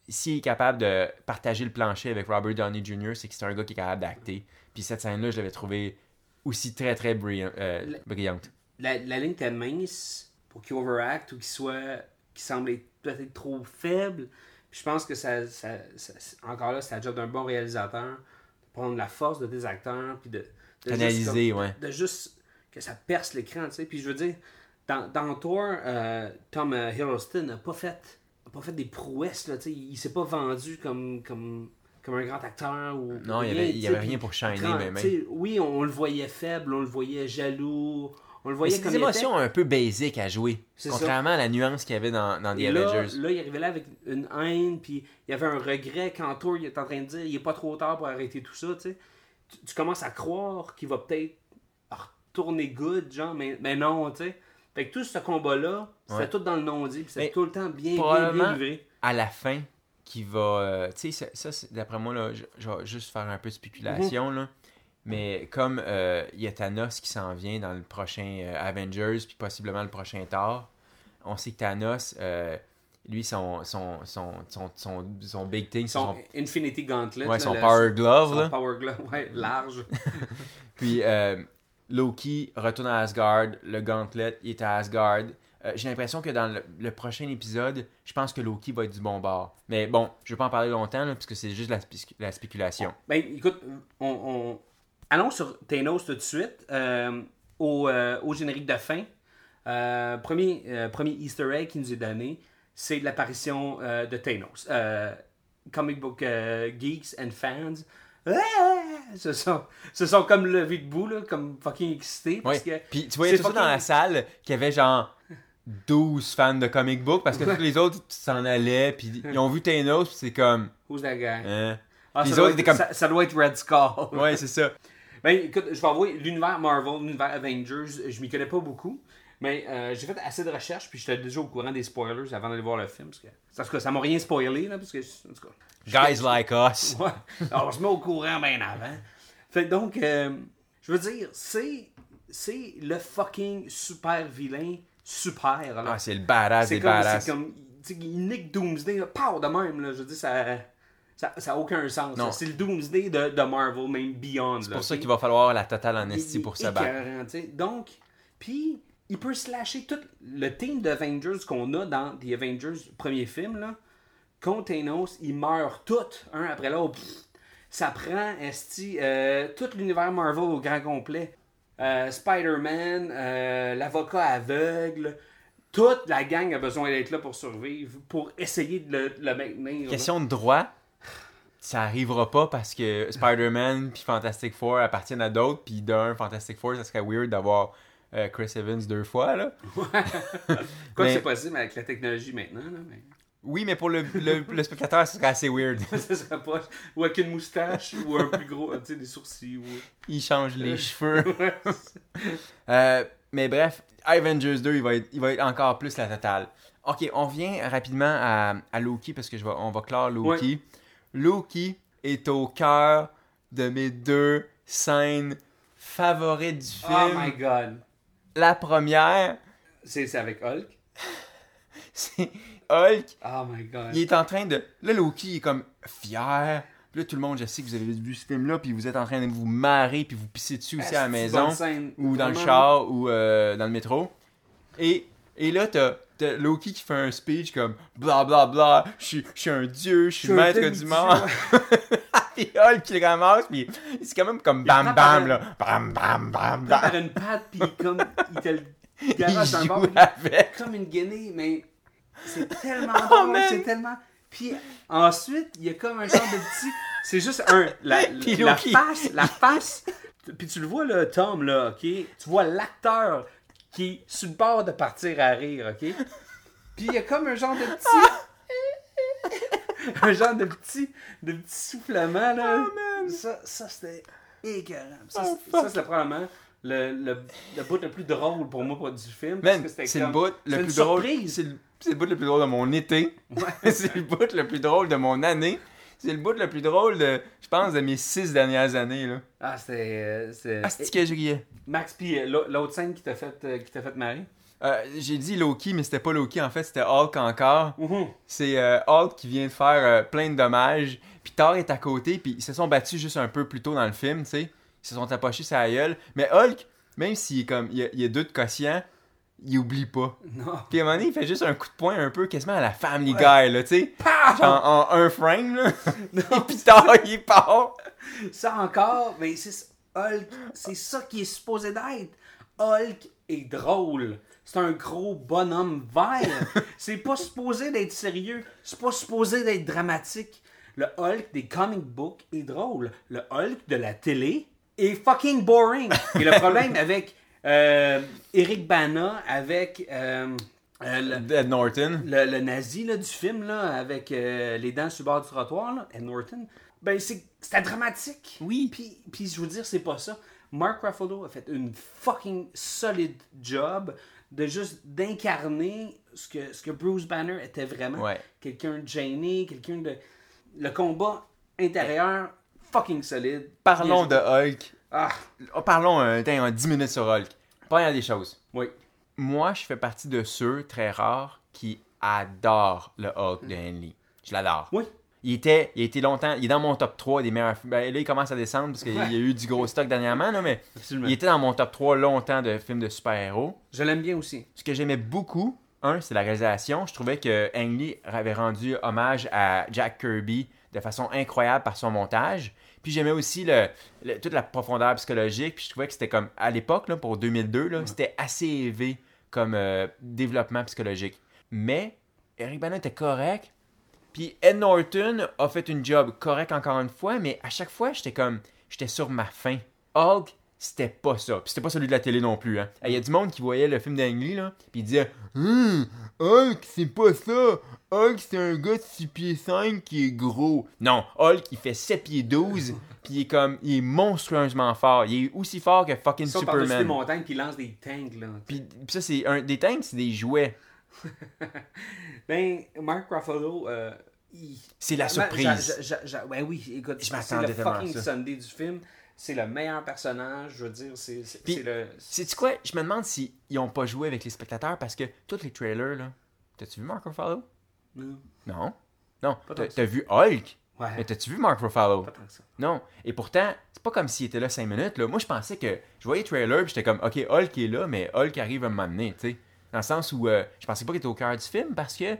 s'il est capable de partager le plancher avec Robert Downey Jr., c'est que c'est un gars qui est capable d'acter. Puis cette scène-là, je l'avais trouvé aussi très très brillant- euh, brillante. La, la ligne était mince pour qu'il overact ou qu'il soit. qu'il semble être peut-être trop faible. Puis je pense que ça, ça- ça- encore là, c'est la job d'un bon réalisateur. De prendre la force de tes acteurs, puis de. De Analyser, ouais. De juste que ça perce l'écran, tu sais. Puis je veux dire, dans, dans Thor, euh, Tom euh, Hiddleston n'a pas fait. a pas fait des prouesses, là, tu sais. Il s'est pas vendu comme. comme comme un grand acteur ou Non, il y rien, avait- il y avait rien pour shiner, quand- même. oui on, on le voyait faible on le voyait jaloux on le voyait comme des il émotions un peu basiques à jouer. Contrairement à la nuance qu'il y avait dans, dans The Et là, Avengers. là, il arrivait là avec une haine, puis il y avait un regret quand Thor il est en train de dire il est pas trop tard pour arrêter tout ça, tu sais. Tu, tu commences à croire qu'il va peut-être retourner good, genre, mais, mais non, tu sais. Fait que tout ce combat-là, Ouais. tout dans le non-dit, puis Mais tout le temps bien, bien, bien livré. à la fin qui va. euh, tu sais, ça, ça, c'est- d'après moi, là, je, je vais juste faire un peu de spéculation. Mhm. là. Mais comme euh, il y a Thanos qui s'en vient dans le prochain euh, Avengers, puis possiblement le prochain Thor, on sait que Thanos, euh, lui, son, son, son, son, son, big thing, Son son, Infinity Gauntlet. ouais, là, son le- Power Glove. son là. Power Glove, ouais, large. Puis euh, Loki retourne à Asgard, le Gauntlet, il est à Asgard. Euh, J'ai l'impression que dans le, le prochain épisode, je pense que Loki va être du bon bord. Mais bon, je vais pas en parler longtemps, là, parce que c'est juste la, la spéculation. Ben, écoute, on, on- allons sur Thanos tout de suite. euh, au, au générique de fin, premier, premier Easter egg qui nous est donné, c'est l'apparition euh, de Thanos. Euh, comic book euh, geeks and fans. Ah! Se sont, se sont comme levés debout, là, comme fucking excités. Parce que Puis tu voyais tout ça dans la salle qu'il y avait genre 12 fans de comic book parce que tous les autres s'en allaient puis ils ont vu Thanos puis c'est comme Who's that guy? hein? Ah, les ça, doit autres être, étaient comme- ça, ça doit être Red Skull. Ouais, c'est ça. Ben, écoute, je vais avouer, l'univers Marvel, l'univers Avengers, je m'y connais pas beaucoup. Mais euh, j'ai fait assez de recherches, puis j'étais déjà au courant des spoilers avant d'aller voir le film. Parce que, parce que ça m'a rien spoilé, là, parce que, en tout cas, Guys like us. Ouais. Alors, on se met au courant bien avant. Fait donc, euh, je veux dire, c'est, c'est le fucking super vilain, super. là. Ah, c'est le badass des badass. c'est comme, il nique Doomsday, là, pow, de même, là. Je veux dire, ça, ça, ça a aucun sens. C'est le Doomsday de, de Marvel, même Beyond. C'est pour ça qu'il va falloir la totale honesty il- pour se battre. Donc, puis il peut slasher tout le team d'Avengers qu'on a dans The Avengers, premier film, là. Contre Thanos, ils meurent tous, un après l'autre. Ça prend, esti, euh, tout l'univers Marvel au grand complet. Euh, Spider-Man, euh, l'avocat aveugle, toute la gang a besoin d'être là pour survivre, pour essayer de le, maintenir. Question de droit, ça arrivera pas parce que Spider-Man puis Fantastic Four appartiennent à d'autres, puis d'un, Fantastic Four, ça serait weird d'avoir euh, Chris Evans deux fois, là. Quoi que Mais- c'est possible avec la technologie maintenant, là, mais... Oui, mais pour le, le, le spectateur, ça serait assez weird. ça serait pas... Ou avec une moustache, ou un plus gros, tu sais, des sourcils, ou... Il change les cheveux. Ouais. Euh, mais bref, Avengers 2, il va, être, il va être encore plus la totale. Ok, on vient rapidement à, à Loki parce que je vais, on va clore Loki. Loki est au cœur de mes deux scènes favorites du film. oh my god. La première, C'est c'est avec Hulk? c'est Hulk. Oh my god. Il est en train de. Là, Loki est comme fier. Puis là, tout le monde, je sais que vous avez vu ce film-là, puis vous êtes en train de vous marrer, puis vous pisser dessus aussi à la maison. ou dans le char ou euh, dans le métro. Et, et là, t'as, t'as Loki qui fait un speech comme bla bla bla, je suis un dieu, je suis maître du monde. puis Hulk qui le ramasse, puis c'est quand même comme bam bam là. Bam bam bam Il prend par bam. une patte, puis comme il te le Il garage dans le bord, avec. comme une guinée, mais c'est tellement Oh, drôle, c'est tellement... Puis ensuite, il y a comme un genre de petit... C'est juste un... La, la face, la face... Puis tu le vois, là, Tom, là, OK? Tu vois l'acteur qui est sur le bord de partir à rire, OK? Puis il y a comme un genre de petit... un genre de petit, de petit soufflement, là. Ça, ça c'était écœurant. Ça, Oh, c'est- ça, c'est probablement le, le, le bout le plus drôle pour moi pour du film. parce Man, que c'était c'est le bout c'est le plus drôle. C'est le, c'est le bout le plus drôle de mon été. c'est le bout le plus drôle de mon année. C'est le bout le plus drôle de, je pense, de mes six dernières années. Là. Ah, c'était. euh, c'était- Ah, c'est que je riais? Max, puis euh, l'au- l'autre scène qui t'a fait, euh, qui t'a fait marrer? Euh, J'ai dit Loki, mais c'était pas Loki, en fait, c'était Hulk encore. Mhm. C'est euh, Hulk qui vient de faire euh, plein de dommages. Puis Thor est à côté, puis ils se sont battus juste un peu plus tôt dans le film, tu sais. Ils se sont approchés sa gueule. Mais Hulk, même s'il est comme, il y a, deux de quotient, il oublie pas. Non. Puis à un moment donné, il fait juste un coup de poing un peu quasiment à la Family Guy, là, tu sais. Genre en un frame, là. Et puis Thor, il part. Ça encore, mais c'est Hulk, c'est ça qui est supposé d'être. Hulk est drôle. C'est un gros bonhomme vert. c'est pas supposé d'être sérieux. C'est pas supposé d'être dramatique. Le Hulk des comic books est drôle. Le Hulk de la télé est fucking boring. Et le problème avec euh, Eric Bana, avec euh, euh, le, Ed Norton. le, le nazi là, du film là, avec euh, les dents sur le bord du trottoir, là, Ed Norton, ben c'est c'était dramatique. Oui. Puis, puis je veux dire, c'est pas ça. Mark Ruffalo a fait une fucking solide job de juste d'incarner ce que, ce que Bruce Banner était vraiment. Ouais. Quelqu'un de gêné, quelqu'un de... Le combat intérieur, fucking solide. Parlons de. Hulk. Ah, Oh, parlons un, un 10 minutes sur Hulk. Première des choses. oui. Moi, je fais partie de ceux très rares qui adorent le Hulk de Henley. Je l'adore. Oui. Il était, il été longtemps, il est dans mon top 3 des meilleurs films. Ben, là, il commence à descendre parce qu'il y a eu du gros stock dernièrement, là, mais Absolument. il était dans mon top 3 longtemps de films de super-héros. Je l'aime bien aussi. Ce que j'aimais beaucoup, un, c'est la réalisation. Je trouvais que Ang Lee avait rendu hommage à Jack Kirby de façon incroyable par son montage. Puis j'aimais aussi le, le- toute la profondeur psychologique. Puis je trouvais que c'était comme, à l'époque, pour 2002, là, c'était assez élevé comme euh, développement psychologique. Mais Eric Bana était correct. Puis Ed Norton a fait une job correct encore une fois, mais à chaque fois, j'étais comme, j'étais sur ma faim. Hulk, c'était pas ça. Puis c'était pas celui de la télé non plus. Hein. Il y a du monde qui voyait le film d'Ang Lee, là, puis il disait, Hum, Hulk, c'est pas ça. Hulk, c'est un gars de 6 pieds 5 qui est gros. Non, Hulk, il fait 7 pieds 12, puis il est comme, il est monstrueusement fort. Il est aussi fort que fucking Ça, par-dessus les Superman. montagnes qui lance des tanks, là. Puis, puis ça, c'est un, des tanks, c'est des jouets. Ben, Mark Ruffalo, euh, il- C'est la surprise. j'a- j'a- ben oui, écoute, Je c'est le fucking ça. Sunday du film. C'est le meilleur personnage, je veux dire, c'est le... Sais-tu quoi? Je me demande s'ils ont pas joué avec les spectateurs parce que tous les trailers, là. T'as-tu vu Mark Ruffalo? Non. Non. Non. T'as vu Hulk? Ouais. Mais t'as-tu vu Mark Ruffalo? Pas tant que ça. Non. Et pourtant, c'est pas comme s'il était là 5 minutes. Là. Moi, je pensais que. Je voyais le trailer, puis j'étais comme, ok, Hulk est là, mais Hulk arrive à m'amener, tu sais. Dans le sens où euh, je pensais pas qu'il était au cœur du film parce que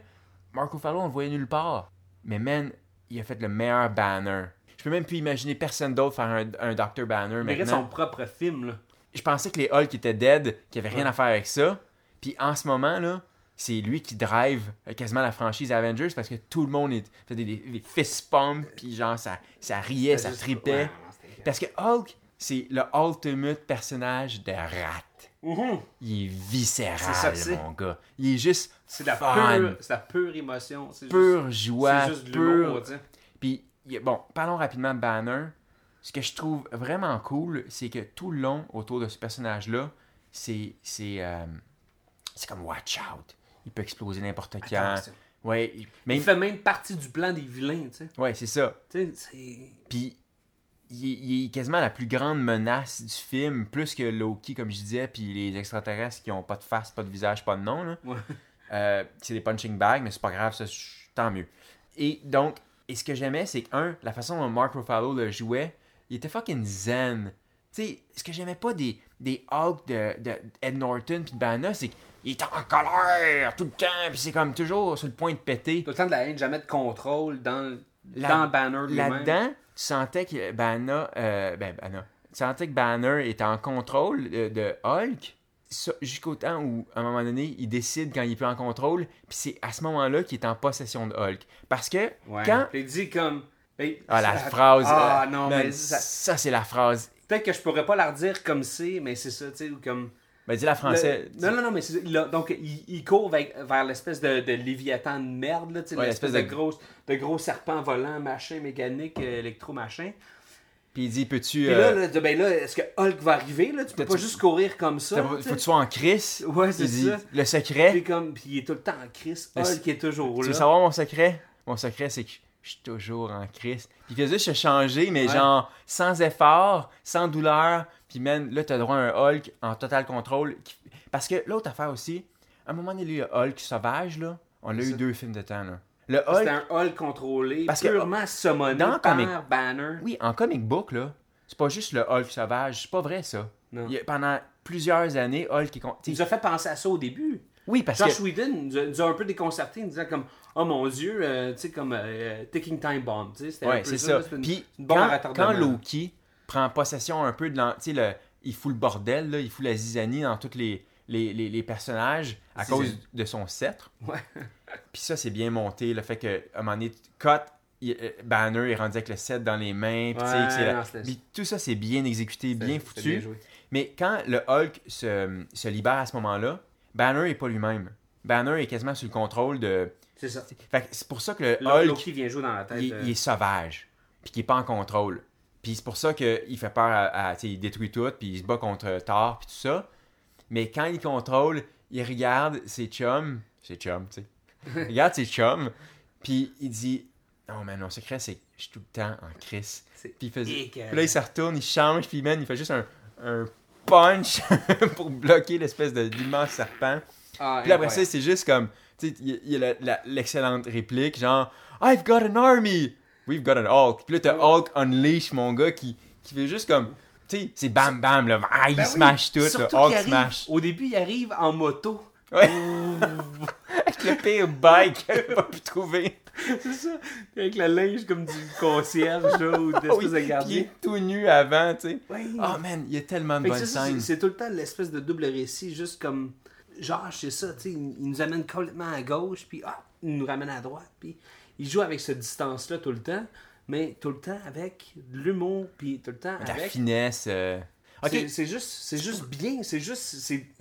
Mark Ruffalo, on le voyait nulle part. Mais man, il a fait le meilleur banner. Je peux même plus imaginer personne d'autre faire un, un Dr. Banner Il mérite maintenant. son propre film, là. Je pensais que les Hulk étaient dead, qu'il n'y avait rien à faire avec ça. Puis en ce moment, là, c'est lui qui drive euh, quasiment la franchise Avengers parce que tout le monde est, fait des, des- des fist pumps, puis genre ça, ça riait, ça tripait. Parce que Hulk, c'est le ultimate personnage de rat. Il est viscéral, C'est ça mon gars. Il est juste C'est la pure, la pure émotion. Pure juste, joie, c'est juste pure... Puis, bon, parlons rapidement de Banner. Ce que je trouve vraiment cool, c'est que tout le long autour de ce personnage-là, c'est c'est euh, comme watch out. Il peut exploser n'importe quand. Ouais, il- même, Il fait même partie du plan des vilains, tu sais. ouais, c'est ça. Tu sais, c'est... Puis il, est- quasiment la plus grande menace du film, plus que Loki, comme je disais, puis les extraterrestres qui ont pas de face, pas de visage, pas de nom. Là. Ouais. Euh, c'est des punching bags, mais c'est pas grave, ça, tant mieux. Et donc, et ce que j'aimais, c'est que, un, la façon dont Mark Ruffalo le jouait, il était fucking zen. Tu sais, ce que j'aimais pas des, des Hulk de, de Ed Norton puis de Banner, c'est qu'il est en colère tout le temps, puis c'est comme toujours sur le point de péter. Tout le temps de la haine, jamais de contrôle dans, Là- dans le banner lui-même. Là-dedans, tu sentais que Banner, euh, ben, Banner, tu sentais que Banner était en contrôle de, de Hulk? Jusqu'au temps où, à un moment donné, il décide quand il est plus en contrôle, puis c'est à ce moment-là qu'il est en possession de Hulk. Parce que Ouais. quand... Il dit comme... ben, Ah, la ça- phrase... Ah, euh, non, mais ça- ça, c'est la phrase... Peut-être que je pourrais pas la redire comme c'est, mais c'est ça, tu sais, ou comme... Ben, dis la français. Le- Non, non, non, mais c'est il a- donc il, il court vers, vers l'espèce de, de léviathan de merde, là, tu sais, Ouais, l'espèce de, de- gros, de gros serpent volant, machin, mécanique, euh, électro-machin. Puis il dit, peux-tu... Puis euh, là, là, ben là, est-ce que Hulk va arriver, là? Tu peux pas tu- juste courir comme ça, tu faut que tu sois en crise. Ouais, c'est ça. Le secret... Puis comme, puis il est tout le temps en crise. Hulk est toujours Tu là. veux savoir mon secret? Mon secret, c'est que je suis toujours en crise. Puis fait juste changer, mais Ouais. genre sans effort, sans douleur. Puis man, là, t'as droit à un Hulk en total contrôle. qui- Parce que l'autre affaire aussi, à un moment donné, le Hulk sauvage, là, on l'a eu deux films de temps, là. Le C'était Hulk, un Hulk contrôlé, Parce que- purement summoné dans par comic- Banner. oui, en comic book, là, c'est pas juste le Hulk sauvage. C'est pas vrai, ça. Non. Il y a- pendant plusieurs années, Hulk est... Il nous a fait penser à ça au début. Oui, parce Josh que... Whedon nous a, nous a un peu déconcerté en disant comme Oh mon dieu, euh, tu sais, comme euh, Ticking Time Bomb. C'était un Ouais, peu c'est ça. c'était une- Puis une quand Loki prend possession un peu de l'en- tu sais, le il fout le bordel là, il fout la zizanie dans tous les, les, les, les personnages à cause de son sceptre. Ouais. Puis ça c'est bien monté, le fait que à un moment donné cut il- euh, Banner est rendu avec le set dans les mains, puis Ouais, la- tout ça c'est bien exécuté, bien foutu. bien. Mais quand le Hulk se, se libère à ce moment-là, Banner est pas lui-même. Banner est quasiment sous le contrôle de C'est ça. c'est pour ça que le Hulk Loki vient jouer dans la tête. il, euh, il est sauvage, puis qu'il est pas en contrôle. Puis c'est pour ça qu'il fait peur à, à- il détruit tout, puis il se bat contre Thor, puis tout ça. Mais quand il contrôle, il regarde ses chums, ses chums, tu sais. il regarde ses chums, puis il dit Non, mais mon secret, c'est que je suis tout le temps en crise. Puis il fait, écœurant. puis là, il se retourne, il change, puis man, il fait juste un, un punch pour bloquer l'espèce de l'immense serpent. Ah, Puis après ça, c'est juste comme, tu sais, il y a- l'excellente réplique, genre, I've got an army! We've got an Hulk. Puis là, t'as Hulk Unleash, mon gars, qui, qui fait juste comme, tu sais, c'est bam bam, là, ah, il Ben oui, smash tout, là, Hulk arrive- smash. Au début, il arrive en moto. Ouais. Avec le pire bike qu'elle a pu trouver. C'est ça. Avec le linge comme du concierge, là, ou d'espèce Oui, de puis il gardien. est tout nu avant, tu sais. Oh man, il y a tellement de bonnes scènes. c'est- tout le temps l'espèce de double récit, juste comme. Genre, c'est ça, tu sais, il il nous amène complètement à gauche, puis ah, il nous ramène à droite, puis il joue avec cette distance-là tout le temps, mais tout le temps avec de l'humour, puis tout le temps La avec. finesse. euh. C'est- juste, c'est juste bien, c'est juste,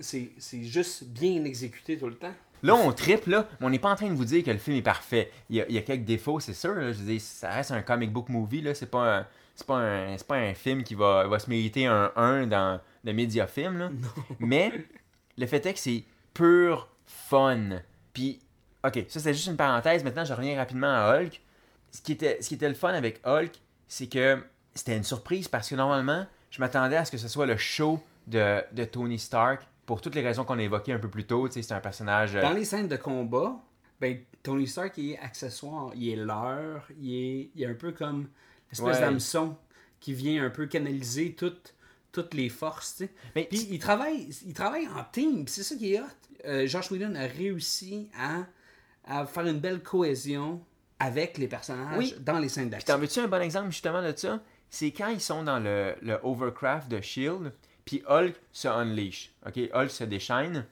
c'est juste bien exécuté tout le temps. Là, on triple, là, mais on n'est pas en train de vous dire que le film est parfait. Il y a, il y a quelques défauts, c'est sûr. là. Je veux dire, ça reste un comic book movie, là. C'est pas un, c'est pas un, c'est pas un film qui va, va se mériter un 1 dans le média film, là. Mais le fait est que c'est pur fun. Puis, ok, ça c'est juste une parenthèse. Maintenant, je reviens rapidement à Hulk. Ce qui était, ce qui était le fun avec Hulk, c'est que c'était une surprise parce que normalement, je m'attendais à ce que ce soit le show de, de Tony Stark pour toutes les raisons qu'on a évoquées un peu plus tôt. C'est un personnage. euh, Dans les scènes de combat, Ben, Tony Stark, il est accessoire, il est l'heure, il est, il est un peu comme l'espèce Ouais. d'hameçon qui vient un peu canaliser toutes, toutes les forces. Mais Puis il travaille, il travaille en team, c'est ça qui est hot. Euh, Josh Whedon a réussi à, à faire une belle cohésion avec les personnages Oui. dans les scènes d'action. t'en veux-tu un bon exemple justement de ça? C'est quand ils sont dans le, le Overcraft de Shield, puis Hulk se unleash. OK? Hulk se déchaîne.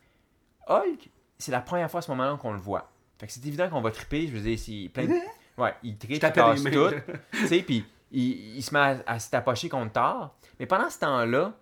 Hulk, c'est la première fois à ce moment-là qu'on le voit. Fait que c'est évident qu'on va triper. Je veux dire, plein de... Ouais, il tripe, il casse tout. tu sais, puis il, il se met à, à se tapocher contre Thor. Mais pendant ce temps-là,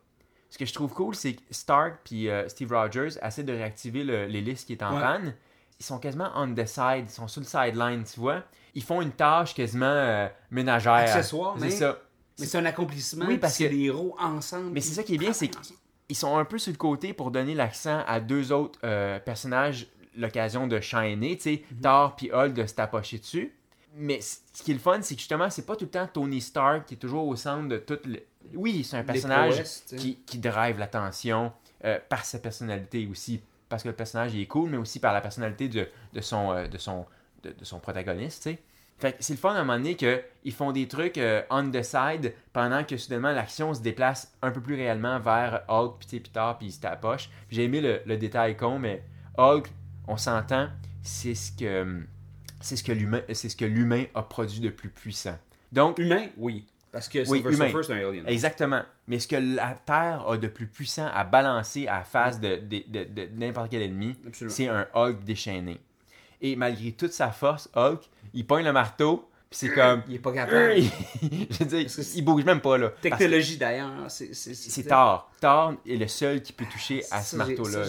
ce que je trouve cool, c'est que Stark puis euh, Steve Rogers essaient de réactiver l'hélice qui est en Ouais. panne. Ils sont quasiment on the side, ils sont sur le sideline, tu vois. Ils font une tâche quasiment euh, ménagère. Accessoire, C'est mais- ça. Mais c'est un accomplissement, Oui, parce que les héros ensemble. Mais c'est ça qui est bien, c'est travaillent ensemble. qu'ils sont un peu sur le côté pour donner l'accent à deux autres euh, personnages l'occasion de shiner, tu sais, Mhm. Thor puis Hulk de se tapocher dessus. Mais ce qui est le fun, c'est que justement, c'est pas tout le temps Tony Stark qui est toujours au centre de tout le... Oui, c'est un personnage prouesses, qui drive l'attention euh, par sa personnalité aussi. Parce que le personnage est cool, mais aussi par la personnalité de, de, son, euh, de, son, de, son protagoniste, tu sais. C'est le fun à un moment donné qu'ils font des trucs euh, on the side pendant que soudainement l'action se déplace un peu plus réellement vers Hulk, puis tu sais, puis il se tapoche. J'ai aimé le, le détail con, mais Hulk, on s'entend, c'est ce que c'est ce que l'humain c'est ce que l'humain a produit de plus puissant. Donc Humain, oui. Parce que Oui, Silver c'est un alien. Exactement. Mais ce que la Terre a de plus puissant à balancer à la face de, de- de- de n'importe quel ennemi, c'est un Hulk déchaîné. Et malgré toute sa force, Hulk, il pogne le marteau, puis c'est comme... Il est pas capable. Je veux dire, il bouge même pas, là. Technologie d'ailleurs, c'est. C'est Thor. Thor est le seul qui peut toucher à ce marteau-là.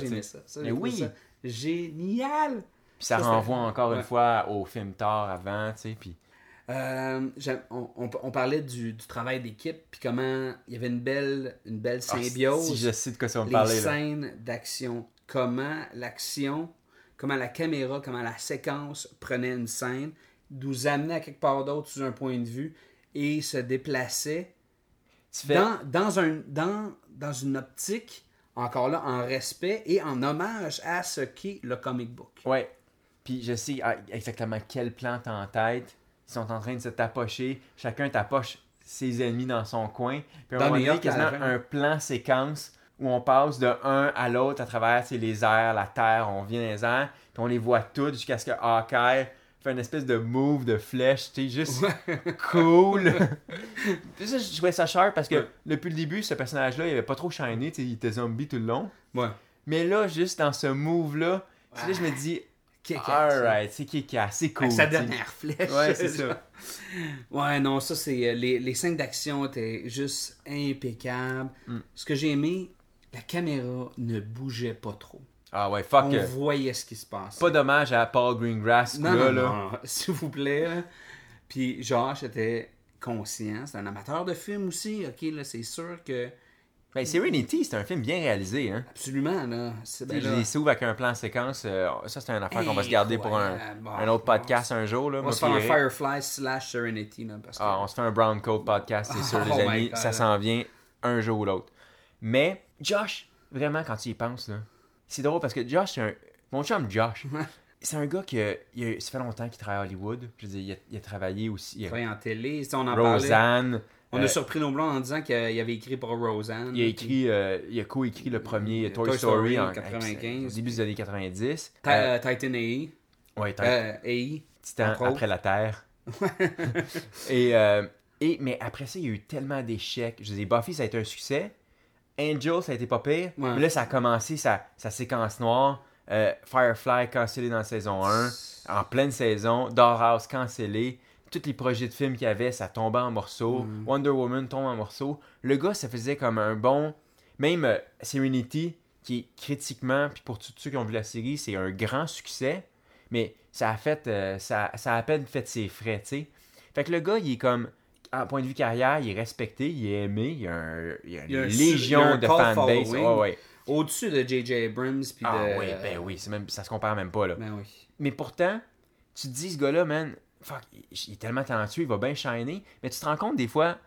Mais oui. ça Génial! Puis ça renvoie encore une fois au film Thor avant, tu sais, puis... Euh, on, on- on parlait du, du travail d'équipe, puis comment il y avait une belle, une belle Ah, symbiose. si je sais de quoi ça va les parler, scènes d'action, comment l'action, comment la caméra, comment la séquence prenait une scène, nous amenait à quelque part d'autre sous un point de vue et se déplaçait fais... dans, dans, un, dans, dans une optique, encore là, en respect et en hommage à ce qu'est le comic book. Ouais. Puis je sais ah, exactement quel plan t'as en tête. Sont en train de se tapocher. Chacun tapoche ses ennemis dans son coin. Puis à un moment quasiment un plan séquence où on passe de un à l'autre à travers les airs, la terre, on vient les airs, puis on les voit toutes jusqu'à ce que Hawkeye fait une espèce de move de flèche, tu juste cool. Puis ça, je trouvais ça cher parce que Ouais. depuis le début, ce personnage-là, il avait pas trop shiné, il était zombie tout le long. Ouais. Mais là, juste dans ce move-là, là, je me dis, Kick-ass, alright, c'est qui assez cool. Avec sa dernière flèche. Ouais, c'est ça. Ouais, non, ça c'est. euh, Les, les scènes d'action étaient juste impeccables. Mm. Ce que j'ai aimé, la caméra ne bougeait pas trop. Ah ouais, fuck. On voyait ce qui se passait. Pas dommage à Paul Greengrass, non, là, non, là. non, s'il vous plaît. là. Puis Josh était conscient. C'est un amateur de film aussi. Ok, là, c'est sûr que. Ben, Serenity, c'est un film bien réalisé, hein. Absolument, là. C'est ben là, sauve avec un plan séquence. euh, ça, c'est une affaire qu'on va se garder pour un, Incroyable. Bon, un autre bon, podcast un jour, là. On se faire un. Firefly slash Serenity, là. Parce que... Ah, on se fait un Brown Coat podcast, c'est sûr, Oh les amis. God. Ça s'en vient un jour ou l'autre. Mais, Josh, vraiment, quand tu y penses, là, c'est drôle parce que Josh, c'est un. Mon chum Josh, c'est un gars qui. a- il a- ça fait longtemps qu'il travaille à Hollywood. Je veux dire, il a, il a travaillé aussi. il a- en télé. Sais, On en parlait. On euh, a surpris nos blonds en disant qu'il avait écrit pour Roseanne. Il a écrit, euh, il a co-écrit le premier Toy, Toy Story, Story en en 95. au début des années 90. Ti- Euh, euh, Titan AI. ouais, Titan- Euh, AI. Titan après la Terre. et, euh, et, mais après ça, il y a eu tellement d'échecs. Je dis, Buffy, ça a été un succès. Angel, ça a été pas pire. Ouais. Mais là, ça a commencé sa, sa séquence noire. Euh, Firefly cancellé dans la saison 1. En pleine saison. Dollhouse cancellé. Tous les projets de films qu'il y avait, ça tombait en morceaux. Mm. Wonder Woman tombe en morceaux. Le gars, ça faisait comme un bon. Même euh, Serenity, qui est critiquement, puis pour tous ceux qui ont vu la série, c'est un grand succès. Mais ça a fait. euh, ça, ça a à peine fait ses frais, tu sais. Fait que le gars, il est comme. À point de vue carrière, il est respecté, il est aimé, il y a, un- il a une Il a légion un de fanbase. following. Ouais. Au-dessus de J.J. Abrams. Puis Ah de... oui, ben oui, même, ça se compare même pas là. Ben oui. Mais pourtant, tu te dis, ce gars-là, man, fuck, il est tellement talentueux, il va bien shiner. Mais tu te rends compte des fois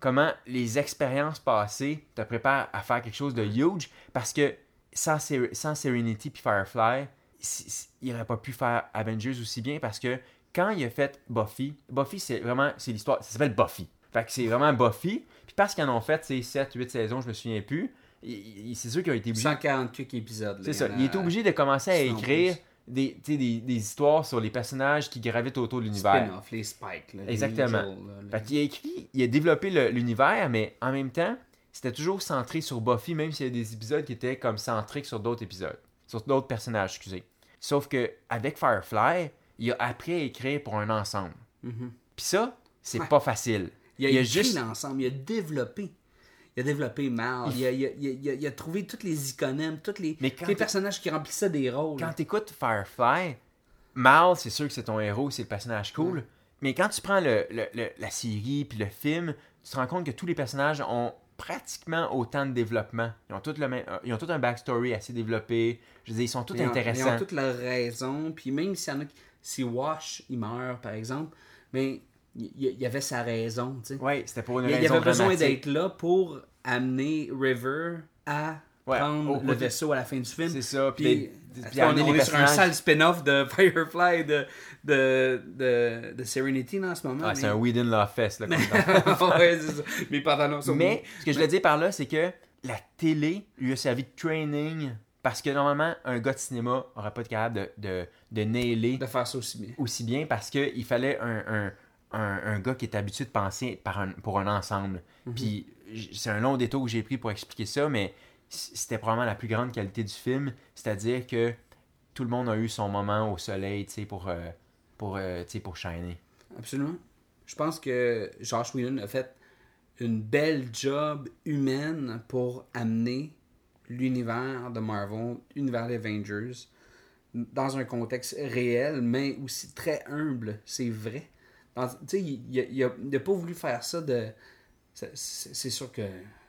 comment les expériences passées te préparent à faire quelque chose de huge. Parce que sans, Ser- sans Serenity puis Firefly, il aurait pas pu faire Avengers aussi bien parce que quand il a fait Buffy, Buffy c'est vraiment c'est l'histoire, ça s'appelle Buffy. Fait que c'est vraiment Buffy. Puis parce qu'ils en ont fait c'est 7 8 saisons, je me souviens plus. C'est sûr qu'ils ont été obligés 148 épisodes. c'est ça. Il est obligé de commencer à écrire. Des, des, des histoires sur les personnages qui gravitent autour de l'univers. Spin-off, les Spike. là, les Exactement. Là, Fait qu'il a écrit, il a développé l'univers, mais en même temps, c'était toujours centré sur Buffy, même s'il y a des épisodes qui étaient comme centriques sur d'autres épisodes. Sur d'autres personnages, excusez. Sauf que avec Firefly, il a appris à écrire pour un ensemble. Mhm. Puis ça, c'est Ouais. pas facile. Il a, il a écrit juste- l'ensemble, il a développé. Il a développé Mal. Il a, il il il trouvé tous les iconèmes, tous les, Mais les personnages qui remplissaient des rôles. Quand t'écoutes Firefly, Mal, c'est sûr que c'est ton héros, c'est le personnage cool. Mais quand tu prends le, le- le- la série puis le film, tu te rends compte que tous les personnages ont pratiquement autant de développement. Ils ont tous le même, euh, ils ont tous un backstory assez développé. Je veux dire, ils sont tous Ils ont- intéressants. Ils ont toutes leurs raisons. Puis même s'il y en a qui. Si Wash, il meurt, par exemple, mais il y, il avait sa raison. tu sais. Ouais, c'était pour une il, il raison avait besoin d'être là pour amener River à Ouais, prendre au le vaisseau à la fin du film. C'est ça, puis on est sur un sale spin-off de Firefly de, de, de, de Serenity là, en ce moment. Ah, mais- c'est un Whedon Love Fest. Là, comme dans- ouais, ça. Sont Mais ce que je voulais dire par là, c'est que la télé lui a servi de training parce que normalement, un gars de cinéma n'aurait pas été capable de, de, de nailer de faire ça aussi bien. aussi bien parce qu'il fallait un, un, un, un gars qui est habitué de penser par un, pour un ensemble. Puis j- c'est un long détour que j'ai pris pour expliquer ça, mais c'était probablement la plus grande qualité du film, c'est-à-dire que tout le monde a eu son moment au soleil, tu sais, pour, euh, pour, euh, pour shiner. Absolument. Je pense que Josh Whedon a fait une belle job humaine pour amener l'univers de Marvel, l'univers des Avengers, dans un contexte réel, mais aussi très humble. C'est vrai. Tu sais, il il a- il a- il a pas voulu faire ça de. C'est sûr que.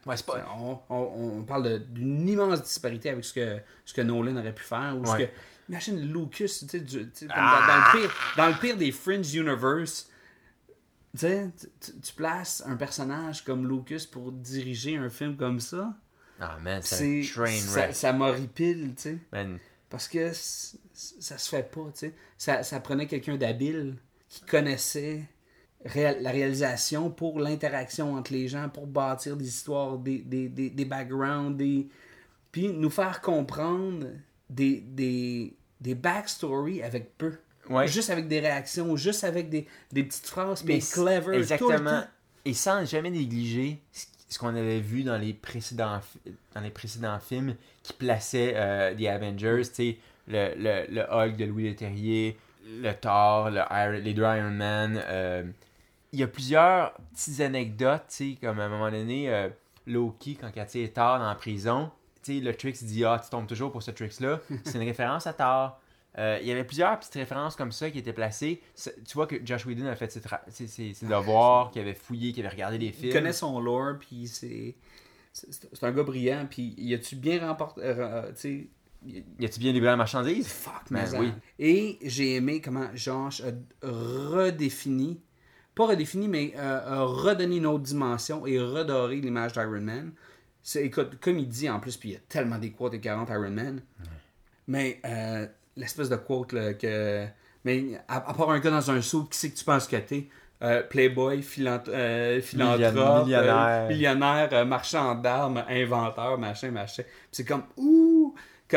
Ouais, c'est pas- On, on- on parle d'une immense disparité avec ce que, ce que Nolan aurait pu faire. Ou ce que, imagine Lucas, tu sais, Ah! dans, dans le pire, dans le pire des Fringe Universe, tu tu- places un personnage comme Lucas pour diriger un film comme ça. Ah man, c'est train ça, wreck. ça m'horripile, tu sais. Man, Parce que ça se fait pas, tu sais. Ça, ça prenait quelqu'un d'habile qui connaissait réal- la réalisation pour l'interaction entre les gens, pour bâtir des histoires, des, des, des, des backgrounds, des... puis nous faire comprendre des, des, des backstories avec peu. Ouais. Juste avec des réactions, juste avec des, des petites phrases, puis Mais clever, tout le exactement. temps. Et sans jamais négliger ce qu'on avait vu dans les précédents, dans les précédents films qui plaçaient euh, The Avengers, tu sais, le, le, le Hulk de Louis Leterrier, le Thor, le Iron- les deux Iron Man. euh, il y a plusieurs petites anecdotes, tu sais, comme à un moment donné, euh, Loki, quand il tire Thor dans la prison, tu sais, le Trix dit Ah, tu tombes toujours pour ce Trix-là. C'est une référence à Thor. Euh, il y avait plusieurs petites références comme ça qui étaient placées. Tu vois que Josh Whedon a fait ses, tra- ses- ses- ses devoirs, qu'il avait fouillé, qu'il avait regardé les films. Il connaît son lore, puis c'est... C'est c'est un gars brillant, puis il a-tu bien remporté... euh, Y a-tu bien livré la marchandise? Fuck, Ben mais oui. Et j'ai aimé comment Josh a redéfini, pas redéfini, mais euh, a redonné une autre dimension et redoré l'image d'Iron Man. Écoute, comme il dit en plus, puis il y a tellement des quotes écœurantes Iron Man. Mais euh, l'espèce de quote là, que. Mais à, à part un gars dans un saut, qui c'est que tu penses que t'es? Euh, Playboy, philant- euh, philanthrope, Million- millionnaire. millionnaire, marchand d'armes, inventeur, machin, machin. C'est comme ouh,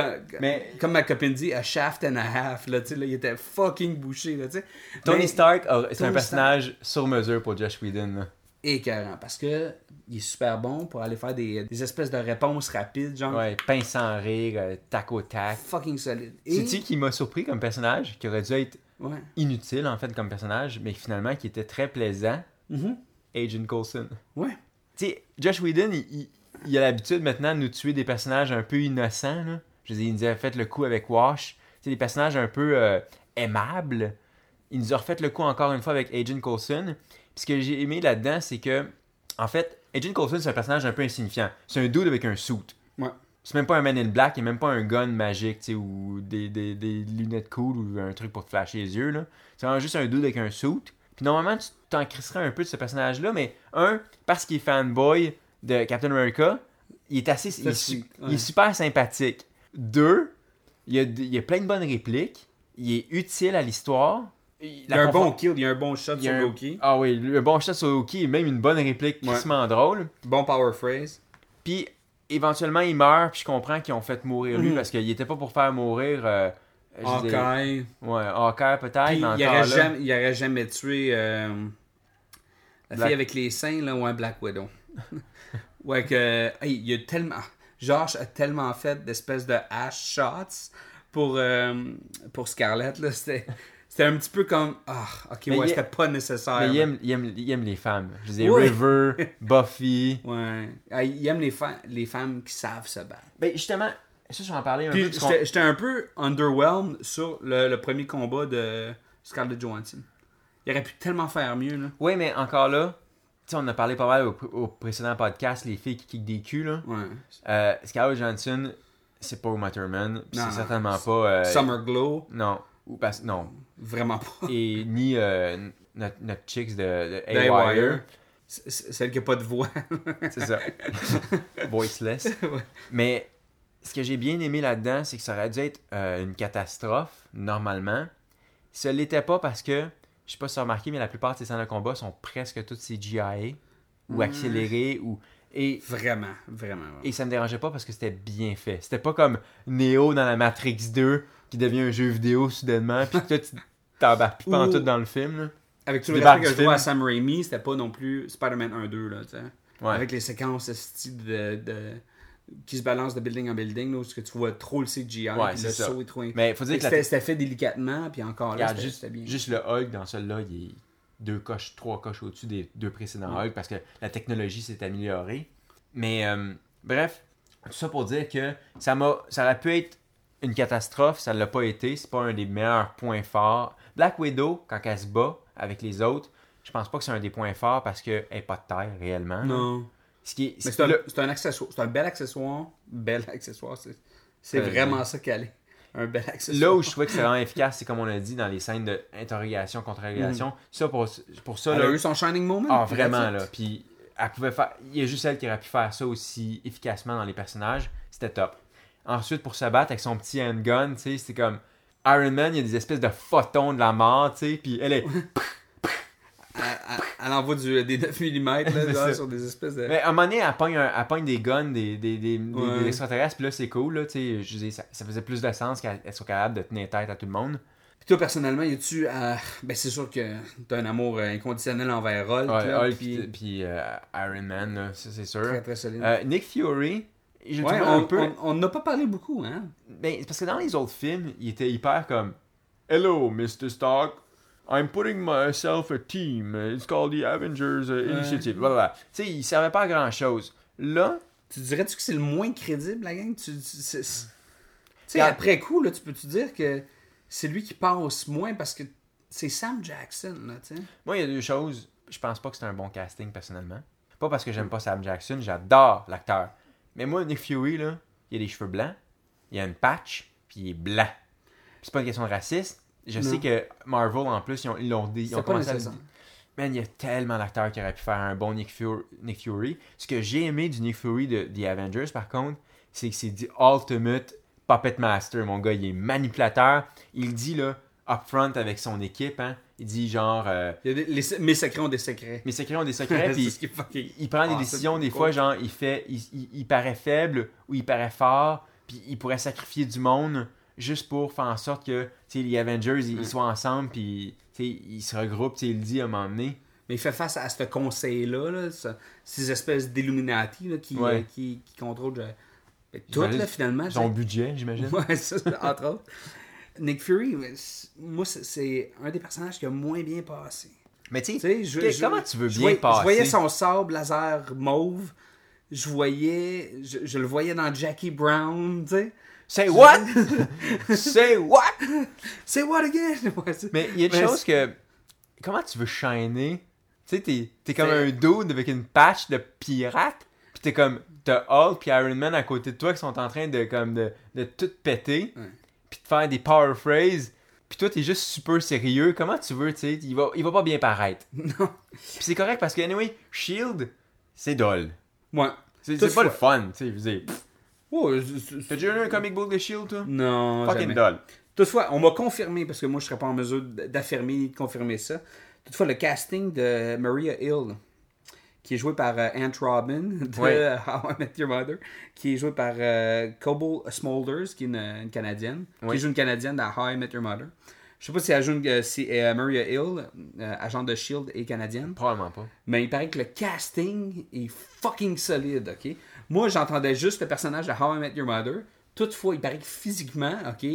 quand- Mais- comme ma copine dit, a shaft and a half, là, tu sais, là, il était fucking bouché, là, tu sais. Tony Mais- Stark, c'est un personnage sur mesure pour Josh Whedon. là. écœurant parce que il est super bon pour aller faire des, des espèces de réponses rapides, genre Ouais, pain sans rire, euh, tac au tac. fucking solide. Et- C'est-tu qui m'a surpris comme personnage, qui aurait dû être Ouais. inutile en fait comme personnage, mais finalement qui était très plaisant? Mhm. Agent Coulson. Ouais. Tu sais, Josh Whedon, il, il- il a l'habitude maintenant de nous tuer des personnages un peu innocents. Là. Je veux dire, il nous a fait le coup avec Wash. Sais, des personnages un peu euh, aimables. Il nous a refait le coup encore une fois avec Agent Coulson. Puis ce que j'ai aimé là-dedans, c'est que, en fait, Agent Coulson, c'est un personnage un peu insignifiant. C'est un dude avec un suit. Ouais. C'est même pas un Man in Black, il même pas un gun magique, tu sais, ou des, des, des lunettes cool, ou un truc pour te flasher les yeux, là. C'est vraiment juste un dude avec un suit. Puis normalement, tu t'en crisserais un peu de ce personnage-là, mais un, parce qu'il est fanboy de Captain America, il est assez... Ouais. il est super sympathique. Deux, Il y a, il y a plein de bonnes répliques. Il est utile à l'histoire. Il y a un bon kill, il y a un bon shot sur un- Loki. Ah oui, le bon shot sur Loki et même une bonne réplique Ouais. crissement drôle. Bon power phrase. Puis éventuellement il meurt, puis je comprends qu'ils ont fait mourir lui Mhm. parce qu'il était pas pour faire mourir. euh, Hawkeye. Ouais, Hawkeye peut-être, il, aurait jamais, il aurait jamais tué euh, la Black- fille avec les seins, là, ou un Black Widow. ouais, que. hey, il y a tellement. Josh a tellement fait d'espèces de hash shots pour, euh, pour Scarlett, là. C'était. C'était un petit peu comme. Ah, ok, Mais ouais, c'était pas nécessaire. Mais il aime, il, aime, il aime les femmes. Je Ouais. River, Buffy. Ouais. Ah, il aime les, fa- les femmes qui savent se battre. Ben justement, ça je vais en parler un Puis peu. j'étais j'étais un peu underwhelmed sur le, le premier combat de Scarlett Johansson. Il aurait pu tellement faire mieux, là. Oui, mais encore là, sais, on a parlé pas mal au, au précédent podcast, les filles qui kickent des culs, là. Ouais. Euh, Scarlett Johansson, c'est pas Uma Thurman, c'est certainement pas... euh, Summer Glow, Non, ou parce, non. vraiment pas. Et ni euh, notre, notre chicks de, de. A-Wire. C- Celle qui a pas de voix. C'est ça. Voiceless. Ouais. Mais ce que j'ai bien aimé là-dedans, c'est que ça aurait dû être euh, une catastrophe, normalement. Ce l'était pas parce que, je sais pas si tu as remarqué, mais la plupart de ces scènes de combat sont presque toutes CGI ou accélérées. Ou... Et, Vraiment, vraiment. vraiment. et ça me dérangeait pas parce que c'était bien fait. C'était pas comme Neo dans la Matrix 2 qui devient un jeu vidéo soudainement, puis que toi, tu t'embarques pas en tout dans le film. là. Avec tout le respect que je dois à. Sam Raimi, c'était pas non plus Spider-Man 1-2, là, tu sais. Ouais. Avec les séquences de, de- qui se balancent de building en building, là, où est-ce que tu vois trop le CGI, Ouais, puis le ça. saut est trop... Mais faut dire que C'était fait délicatement, puis encore là, Regarde, juste, c'était bien. juste le Hulk dans celui-là, il est deux coches, trois coches au-dessus des deux précédents Mm. Hulk parce que la technologie s'est améliorée. Mais euh, bref, tout ça pour dire que ça m'a ça aurait pu être une catastrophe, ça ne l'a pas été, c'est pas un des meilleurs points forts. Black Widow, quand elle se bat avec les autres, je pense pas que c'est un des points forts parce qu'elle n'est pas de taille réellement. Non. Ce c'est un, accessoire. C'est un bel accessoire. Bel accessoire. C'est, Euh, vraiment ça qu'elle est. Un bel accessoire. Là où je trouvais que c'est vraiment efficace, c'est comme on a dit dans les scènes d'interrogation, contre-interrogation. Ça, pour, pour ça, Mm. Elle là, a eu son shining moment? Ah, vraiment, là. Puis, elle pouvait faire. Il y a juste elle qui aurait pu faire ça aussi efficacement dans les personnages. C'était top. Ensuite, pour se battre avec son petit handgun, tu sais, c'est comme. Iron Man, il y a des espèces de photons de la mort, tu sais, puis elle est. Elle envoie du, des 9 mm là, genre, sur des espèces de. Mais à un moment donné, elle pogne, un- elle pogne des guns, des, des, des, des- Ouais. des extraterrestres, puis là, c'est cool, là, tu sais. Je ça, ça faisait plus de sens qu'elle elle soit capable de tenir tête à tout le monde. Puis toi, personnellement, y a-tu. euh, Ben, c'est sûr que t'as un amour euh, inconditionnel envers Hulk. Ouais, là, Hulk, puis euh, Iron Man, c'est sûr. Très, très solide. Euh, Nick Fury, je ouais, on, peu. on- n'a pas parlé beaucoup, hein. Ben, parce que dans les autres films, il était hyper comme Hello, Mr. Stark. I'm putting myself a team. It's called the Avengers uh, Initiative. Blablabla. Tu sais, il servait pas à grand chose. Là, Tu dirais-tu que c'est le moins crédible, la gang? Tu sais, après coup, là, tu peux-tu dire que c'est lui qui passe moins parce que c'est Sam Jackson, là, tu sais? moi, il y a deux choses. Je pense pas que c'est un bon casting, personnellement. Pas parce que j'aime pas Sam Jackson, j'adore l'acteur. Mais moi, Nick Fury, là, il a des cheveux blancs, il a une patch, puis il est blanc. C'est pas une question de raciste. Je Non. sais que Marvel, en plus, ils ont, ils l'ont dit- ils ont commencé à. Man, il y a tellement d'acteurs qui auraient pu faire un bon Nick Fury. Nick Fury. Ce que j'ai aimé du Nick Fury de The Avengers, par contre, c'est que c'est du Ultimate Puppet Master. Mon gars, il est manipulateur. Il dit, là, upfront avec son équipe, hein, il dit genre, euh, Il des- les- mes secrets ont des secrets. mes secrets ont des secrets, puis fucking- il prend des décisions, des fois, genre, il fait, il, il- il paraît faible ou il paraît fort, puis il pourrait sacrifier du monde juste pour faire en sorte que, les Avengers, ils, soient ensemble, puis, ils se regroupent, il le dit à un moment donné. Mais il fait face à ce conseil-là, là, ces espèces d'Illuminati qui, Ouais. euh, qui, qui contrôlent euh, ben, tout, là, finalement. Son budget, j'imagine. Ouais, ça, entre autres. Nick Fury, moi, c'est- un des personnages qui a moins bien passé. Mais tu sais, je- je- comment tu veux je bien voyais- passer? Je voyais son sable laser mauve. Je voyais. Je, je le voyais dans Jackie Brown, tu sais. Say what? Say what? C'est what again? Ouais, Mais il y a une chose que. Comment tu veux shiner? Tu sais, t'es, t'es comme un dude avec une patch de pirate, pis t'es comme. T'as Hulk pis Iron Man à côté de toi qui sont en train de, comme, de, de tout péter, Ouais. pis de faire des power phrases, pis toi t'es juste super sérieux. Comment tu veux, tu sais? Il va, il va pas bien paraître. Non. Pis c'est correct parce que, anyway, Shield, c'est dol. Ouais. C'est, c'est pas le fun, tu sais. Oh, c'est- T'as déjà lu un comic book de Shield, toi? Non, Fucking doll. Toutefois, on m'a confirmé, parce que moi, je serais pas en mesure d'affirmer ni de confirmer ça. Toutefois, le casting de Maria Hill, qui est jouée par euh, Aunt Robin de. How I Met Your Mother, qui est jouée par euh, Coble Smulders, qui est une, une Canadienne, Oui. qui joue une Canadienne dans How I Met Your Mother. Je sais pas si elle joue une- euh, si euh, Maria Hill, euh, agent de S.H.I.E.L.D. et canadienne. Probablement pas. Mais il paraît que le casting est fucking solide, ok? Moi, j'entendais juste le personnage de How I Met Your Mother. Toutefois, il paraît que physiquement, ok,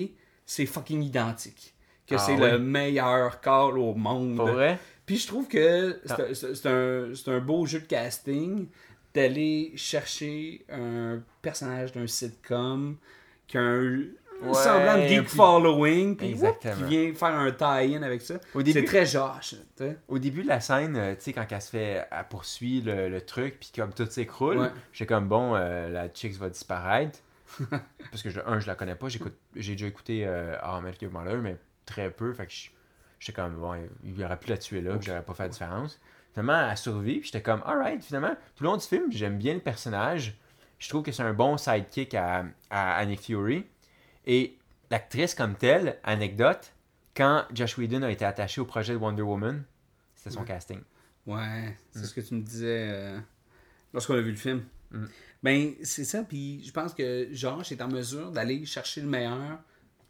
c'est fucking identique. Que Ah c'est oui? le meilleur call au monde. Pour vrai? Puis je trouve que c'est c'est un, c'est un beau jeu de casting d'aller chercher un personnage d'un sitcom qui a un Ouais, semblant de geek puis- following, puis qui vient faire un tie-in avec ça. Au début- C'est très Josh. Au début de la scène, euh, tu sais, quand elle se fait, elle poursuit le, le truc, puis comme tout s'écroule, Ouais. j'étais comme bon, euh, la chicks va disparaître. Parce que, je, un, je la connais pas, j'ai déjà écouté euh, How I Mother, mais très peu, fait que j'étais comme bon, il aurait pu la tuer là, puis j'aurais pas fait la différence. Finalement, elle survit, puis j'étais comme alright, finalement, tout le long du film, j'aime bien le personnage. Je trouve que c'est un bon sidekick à, à, Nick Fury. Et l'actrice comme telle, anecdote, quand Josh Whedon a été attaché au projet de Wonder Woman, c'était son casting. Ouais, c'est Mm. ce que tu me disais euh, lorsqu'on a vu le film. Mm. Ben, c'est ça, puis je pense que Josh est en mesure d'aller chercher le meilleur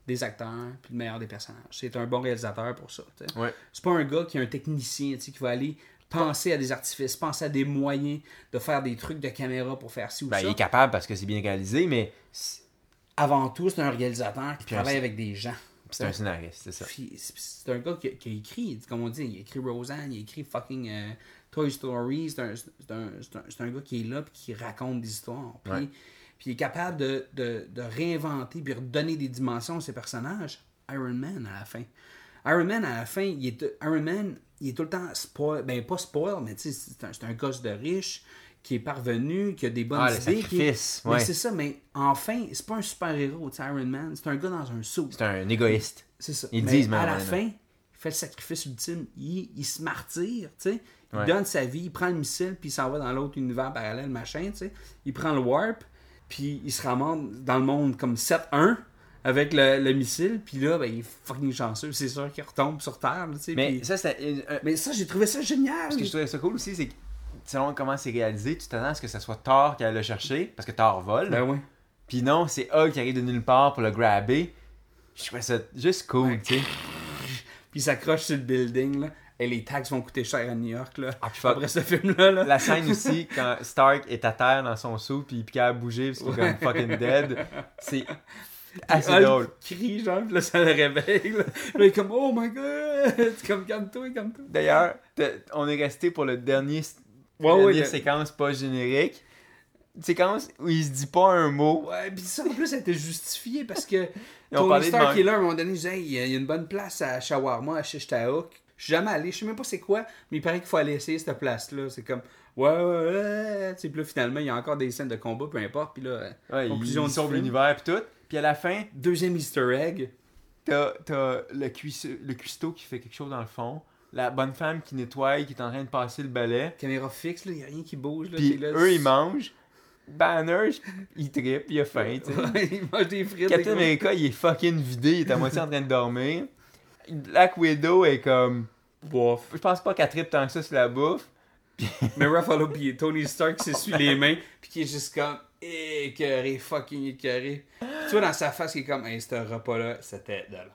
des acteurs puis le meilleur des personnages. C'est un bon réalisateur pour ça. Ouais. C'est pas un gars qui est un technicien, tu sais, qui va aller penser à des artifices, penser à des moyens de faire des trucs de caméra pour faire ci ou Ben, ça. il est capable parce que c'est bien réalisé, mais Avant tout, c'est un réalisateur qui Puis un- travaille avec des gens. c'est un scénariste, c'est ça. C'est un gars qui, a- qui a écrit, comme on dit, il a écrit Roseanne, il a écrit fucking euh, Toy Story. C'est un, un, un- gars qui est là puis qui raconte des histoires. Puis, Ouais. puis il est capable de, de, de réinventer puis redonner des dimensions à ses personnages. Iron Man à la fin. Iron Man à la fin, il est, Iron Man, il est tout le temps spoil, ben pas spoil, mais tu sais, c'est un, c'est un gosse de riche qui est parvenu, qui a des bonnes Ah, idées. qui est- Mais c'est ça, mais enfin, c'est pas un super-héros, Iron Man, c'est un gars dans un saut. C'est un égoïste. C'est ça. Ils Mais disent, même, à la fin, il fait le sacrifice ultime. Il, il se martyre, tu sais. Il Ouais. donne sa vie, il prend le missile, puis il s'en va dans l'autre univers parallèle, machin, tu sais. Il prend le warp, puis il se ramasse dans le monde comme 7-1 avec le, le missile, puis là, ben, il est fucking chanceux. C'est sûr qu'il retombe sur Terre, tu sais. Mais ça, un- mais ça, j'ai trouvé ça génial. Ce que je trouvais ça cool aussi, c'est que selon comment c'est réalisé, tu t'attends à ce que ça soit Thor qui aille le chercher, parce que Thor vole. Ben ouais. Puis non, c'est Hulk qui arrive de nulle part pour le grabber. Je trouvais ça juste cool, tu sais. Puis il s'accroche sur le building, là. Et les taxes vont coûter cher à New York, là. Ah, puis. Après ce film-là, là. La scène aussi, quand Stark est à terre dans son sou, puis il capable de bouger, parce qu'il est comme fucking dead. C'est assez Hulk drôle. crie, genre, puis là, ça le réveille. Là, il est comme, oh my god! C'est comme, calme-toi, calme-toi. D'ailleurs, on est resté pour le dernier, Ouais, ouais, le- séquence pas générique. Une séquence où il se dit pas un mot. Ouais, pis ça, en plus, ça a été justifié parce que Tony Stark man- est là, à un moment donné, il disait, Hey, il y a il une bonne place à Shawarma, à Shishtahook. Je suis jamais allé, je sais même pas c'est quoi, mais il paraît qu'il faut aller essayer cette place-là. C'est comme, ouais, ouais, ouais, tu sais, puis là, finalement, il y a encore des scènes de combat, peu importe, puis là, Ouais, il, conclusion il film. l'univers pis tout. Puis à la fin, Deuxième easter egg. t'as t'as le, cuisse- le cuistot qui fait quelque chose dans le fond. La bonne femme qui nettoie, qui est en train de passer le balai. Caméra fixe, là, il n'y a rien qui bouge. Là, Puis là, eux, ils mangent. Banner, il trippe, il a faim, ils mangent des frites. Captain America, il est fucking vidé, il est à moitié en train de dormir. Black Widow est comme. Bof. Je pense pas qu'elle trippe tant que ça sur la bouffe. Mais Ruffalo puis Tony Stark s'essuie les mains puis qui est juste comme écœuré, fucking écœuré. Tu vois dans sa face qui est comme hey, ce repas-là, c'était de la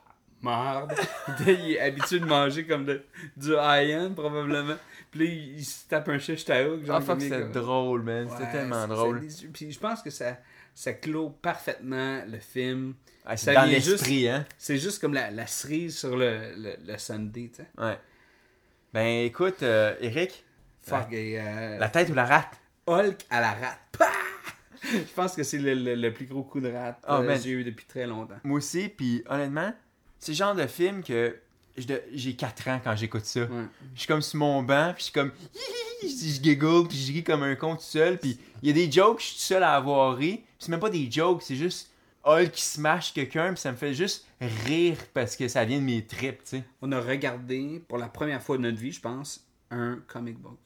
merde. il est habitué de manger comme de, du high-end probablement. Puis là, il, il se tape un shish taouk. Ah, fuck, c'était comme- drôle, man. C'était Ouais, tellement drôle. Puis je pense que ça, ça clôt parfaitement le film. Ah, c'est dans juste- l'esprit, hein. C'est juste comme la, la cerise sur le, le, le Sunday, tu sais. Ouais. Ben écoute, euh, Eric, Fuck, et, euh, la tête ou la rate? Hulk à la rate. Pah! Je pense que c'est le, le- plus gros coup de rate Oh, euh, man. que j'ai eu depuis très longtemps. Moi aussi, puis honnêtement, c'est le genre de film que j'ai 4 ans quand j'écoute ça. Ouais. Je suis comme sur mon banc, puis je suis comme je je giggle, puis je ris comme un con tout seul, puis il y a des jokes, je suis tout seul à avoir ri, c'est même pas des jokes, c'est juste Hulk qui smash quelqu'un, puis ça me fait juste rire parce que ça vient de mes tripes, tu sais. On a regardé pour la première fois de notre vie, je pense, un comic book.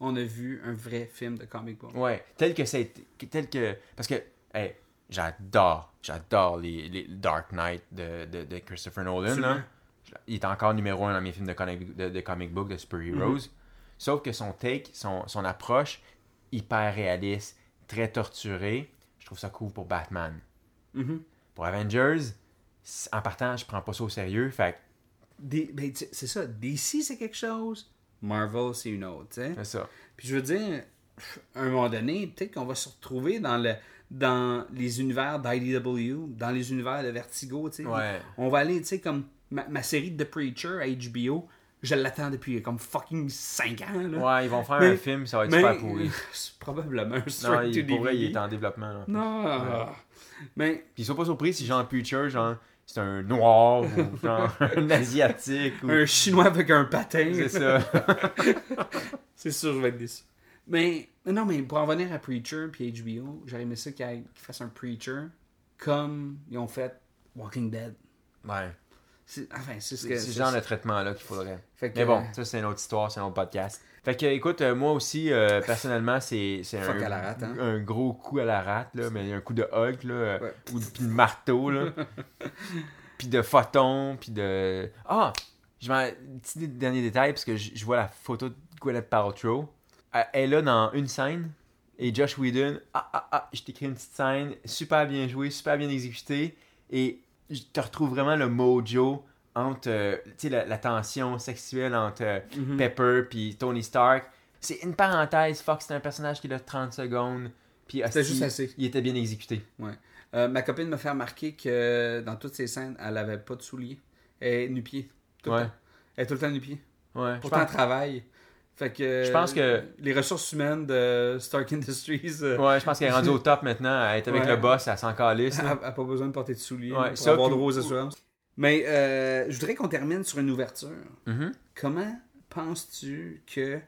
On a vu un vrai film de comic book. Ouais, tel que ça a été- tel que parce que hey, j'adore, j'adore les, les Dark Knight de, de, de Christopher Nolan. Là. Il est encore numéro un dans mes films de comic, de, de comic book de super-heroes. Mm-hmm. Sauf que son take, son, son approche, hyper réaliste, très torturée, je trouve ça cool pour Batman. Mhm. Pour Avengers, en partant, je prends pas ça au sérieux. Fait ben, c'est ça. DC, c'est quelque chose. Marvel, c'est une autre. c'est ça. Puis je veux dire, à un moment donné, peut-être qu'on va se retrouver dans le dans les univers d'IDW, dans les univers de Vertigo, tu sais. Ouais. On va aller, tu sais, comme ma, ma série de The Preacher à HBO, je l'attends depuis comme fucking 5 ans, là. Ouais, ils vont faire Mais- un film, ça va être Mais, super pourri. c'est probablement un Non, straight to pour vrai, il est en développement. Là. Non. Mais Puis ils sont pas surpris si genre Preacher, genre, c'est un noir ou genre un asiatique ou. un chinois avec un patin. C'est ça. C'est sûr, je vais être déçu. Mais mais non, mais pour en venir à Preacher puis HBO, j'aurais aimé ça qu'ils fassent un Preacher comme ils ont fait Walking Dead. Ouais. C'est- Enfin, c'est ce que. C'est ce genre de traitement-là qu'il faudrait. Que- Mais bon, ça c'est une autre histoire, c'est un autre podcast. Fait que écoute, euh, moi aussi, euh, personnellement, c'est un, rate, hein. un gros coup à la rate, là, mais un coup de Hulk, là, euh, Ouais. ou puis de marteau, là. puis de photon, puis de... Ah! Je m'en... Petit dernier détail, parce que je, je vois la photo de Gwyneth Paltrow. Elle est là dans une scène, et Josh Whedon, ah, ah, ah, je t'écris une petite scène, super bien joué, super bien exécuté, et je te retrouve vraiment le mojo entre euh, tu sais, la, la tension sexuelle entre euh, Mhm. Pepper puis Tony Stark. C'est une parenthèse, Fox, c'est un personnage qui a 30 secondes. Puis juste assez. Il était bien exécuté. Ouais. Euh, ma copine me fait remarquer que dans toutes ces scènes, elle avait pas de souliers. Elle est nu-pied. Ouais. Elle est tout le temps nu-pied. Ouais. Pourtant, elle travaille. Fait que. Je pense que- Les ressources humaines de Stark Industries. euh, ouais, je pense qu'elle est rendue au top maintenant. Elle est avec Ouais. le boss, elle s'en calisse. Elle n'a pas besoin de porter de souliers Ouais, pour ça, avoir puis- droit aux assurances. Mais euh, je voudrais qu'on termine sur une ouverture. Mhm. Comment penses-tu que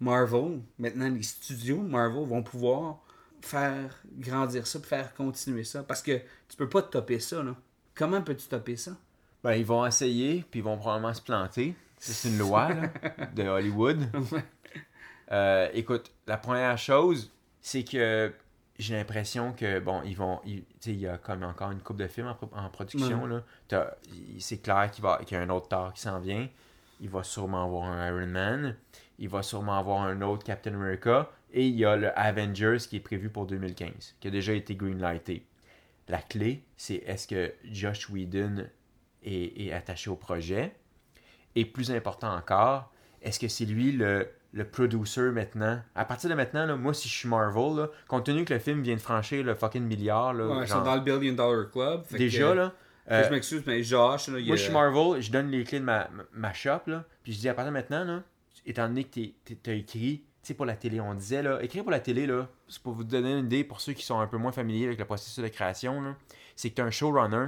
Marvel, maintenant les studios de Marvel, vont pouvoir faire grandir ça, faire continuer ça? Parce que tu peux pas topper ça, là. Comment peux-tu topper ça? Ben, ils vont essayer, puis ils vont probablement se planter. C'est une loi là, de Hollywood. Euh, écoute, la première chose, c'est que j'ai l'impression que, bon, ils vont. Tu sais, il y a comme encore une coupe de films en, pro- en production. C'est clair qu'il, va, qu'il y a un autre Thor qui s'en vient. Il va sûrement avoir un Iron Man. Il va sûrement avoir un autre Captain America. Et il y a le Avengers qui est prévu pour 2015, qui a déjà été greenlighté. La clé, c'est est-ce que Josh Whedon est, est attaché au projet? Et plus important encore, est-ce que c'est lui le, le producer maintenant? À partir de maintenant, là, moi, si je suis Marvel, là, compte tenu que le film vient de franchir le fucking milliard, là, Ouais, ils genre, sont dans le Billion Dollar Club. fait déjà, que- là, que euh, je m'excuse, mais Josh, là, il moi, je suis Marvel, je donne les clés de ma, ma, shop, là, puis je dis à partir de maintenant, là, étant donné que t'es- t'as écrit, tu sais, pour la télé, on disait, là, écrire pour la télé, là, c'est pour vous donner une idée, pour ceux qui sont un peu moins familiers avec le processus de création, là, c'est que tu un showrunner,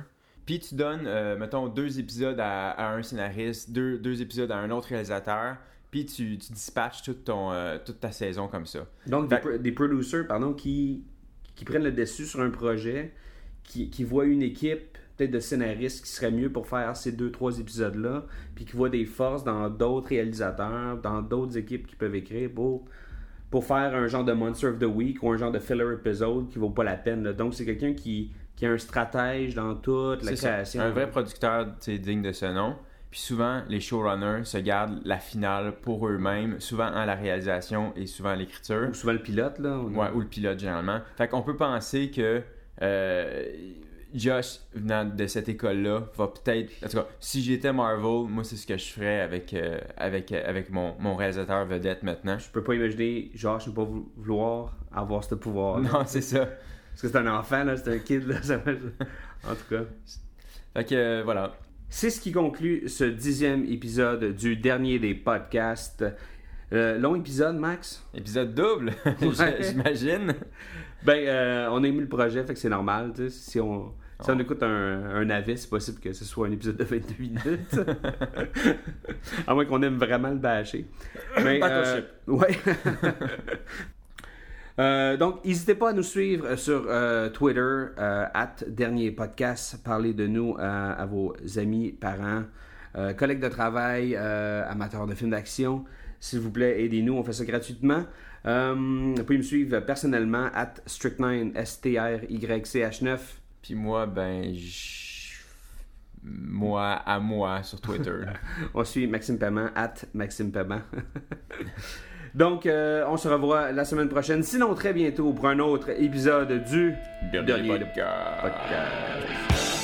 puis tu donnes, euh, mettons, deux épisodes à, à un scénariste, deux, deux épisodes à un autre réalisateur, puis tu, tu dispatches toute, ton, euh, toute ta saison comme ça. Donc, des, Fait- pro- des producers, pardon, qui, qui prennent le dessus sur un projet, qui, qui voient une équipe, peut-être de scénaristes qui serait mieux pour faire ces deux, trois épisodes-là, puis qui voient des forces dans d'autres réalisateurs, dans d'autres équipes qui peuvent écrire pour, pour faire un genre de Monster of the Week ou un genre de filler episode qui vaut pas la peine. là. Donc, c'est quelqu'un qui, qui a un stratège dans toute la création. Un vrai producteur digne de ce nom. Puis souvent, les showrunners se gardent la finale pour eux-mêmes, souvent à la réalisation et souvent à l'écriture. Ou souvent le pilote, là. a- Ouais, ou le pilote généralement. Fait qu'on peut penser que euh, Josh, venant de cette école-là, va peut-être. En tout cas, si j'étais Marvel, moi, c'est ce que je ferais avec, euh, avec, euh, avec mon, mon réalisateur vedette maintenant. Je peux pas imaginer Josh ne pas vou- vouloir avoir ce pouvoir. Non, c'est ça. Parce que c'est un enfant, là, c'est un kid, là. ça en tout cas. Fait que euh, voilà. C'est ce qui conclut ce dixième épisode du dernier des podcasts. Euh, long épisode, Max? Épisode double, Ouais. j'imagine. Ben, euh, on a le projet, fait que c'est normal. Si on, si on écoute un, un avis, c'est possible que ce soit un épisode de 22 minutes. à moins qu'on aime vraiment le bâcher. Mais, euh, ouais. Euh, donc, n'hésitez pas à nous suivre sur euh, Twitter, euh, at Dernier Podcast. Parlez de nous à, vos amis, parents, euh, collègues de travail, euh, amateurs de films d'action. S'il vous plaît, aidez-nous, on fait ça gratuitement. Euh, vous pouvez me suivre personnellement at Strict9, S-T-R-Y-C-H-9. Puis moi, ben, moi à moi sur Twitter. On suit Maxime Paiement, at Maxime Paiement. Donc, euh, on se revoit la semaine prochaine, sinon très bientôt pour un autre épisode du Dernier Dernier podcast. podcast.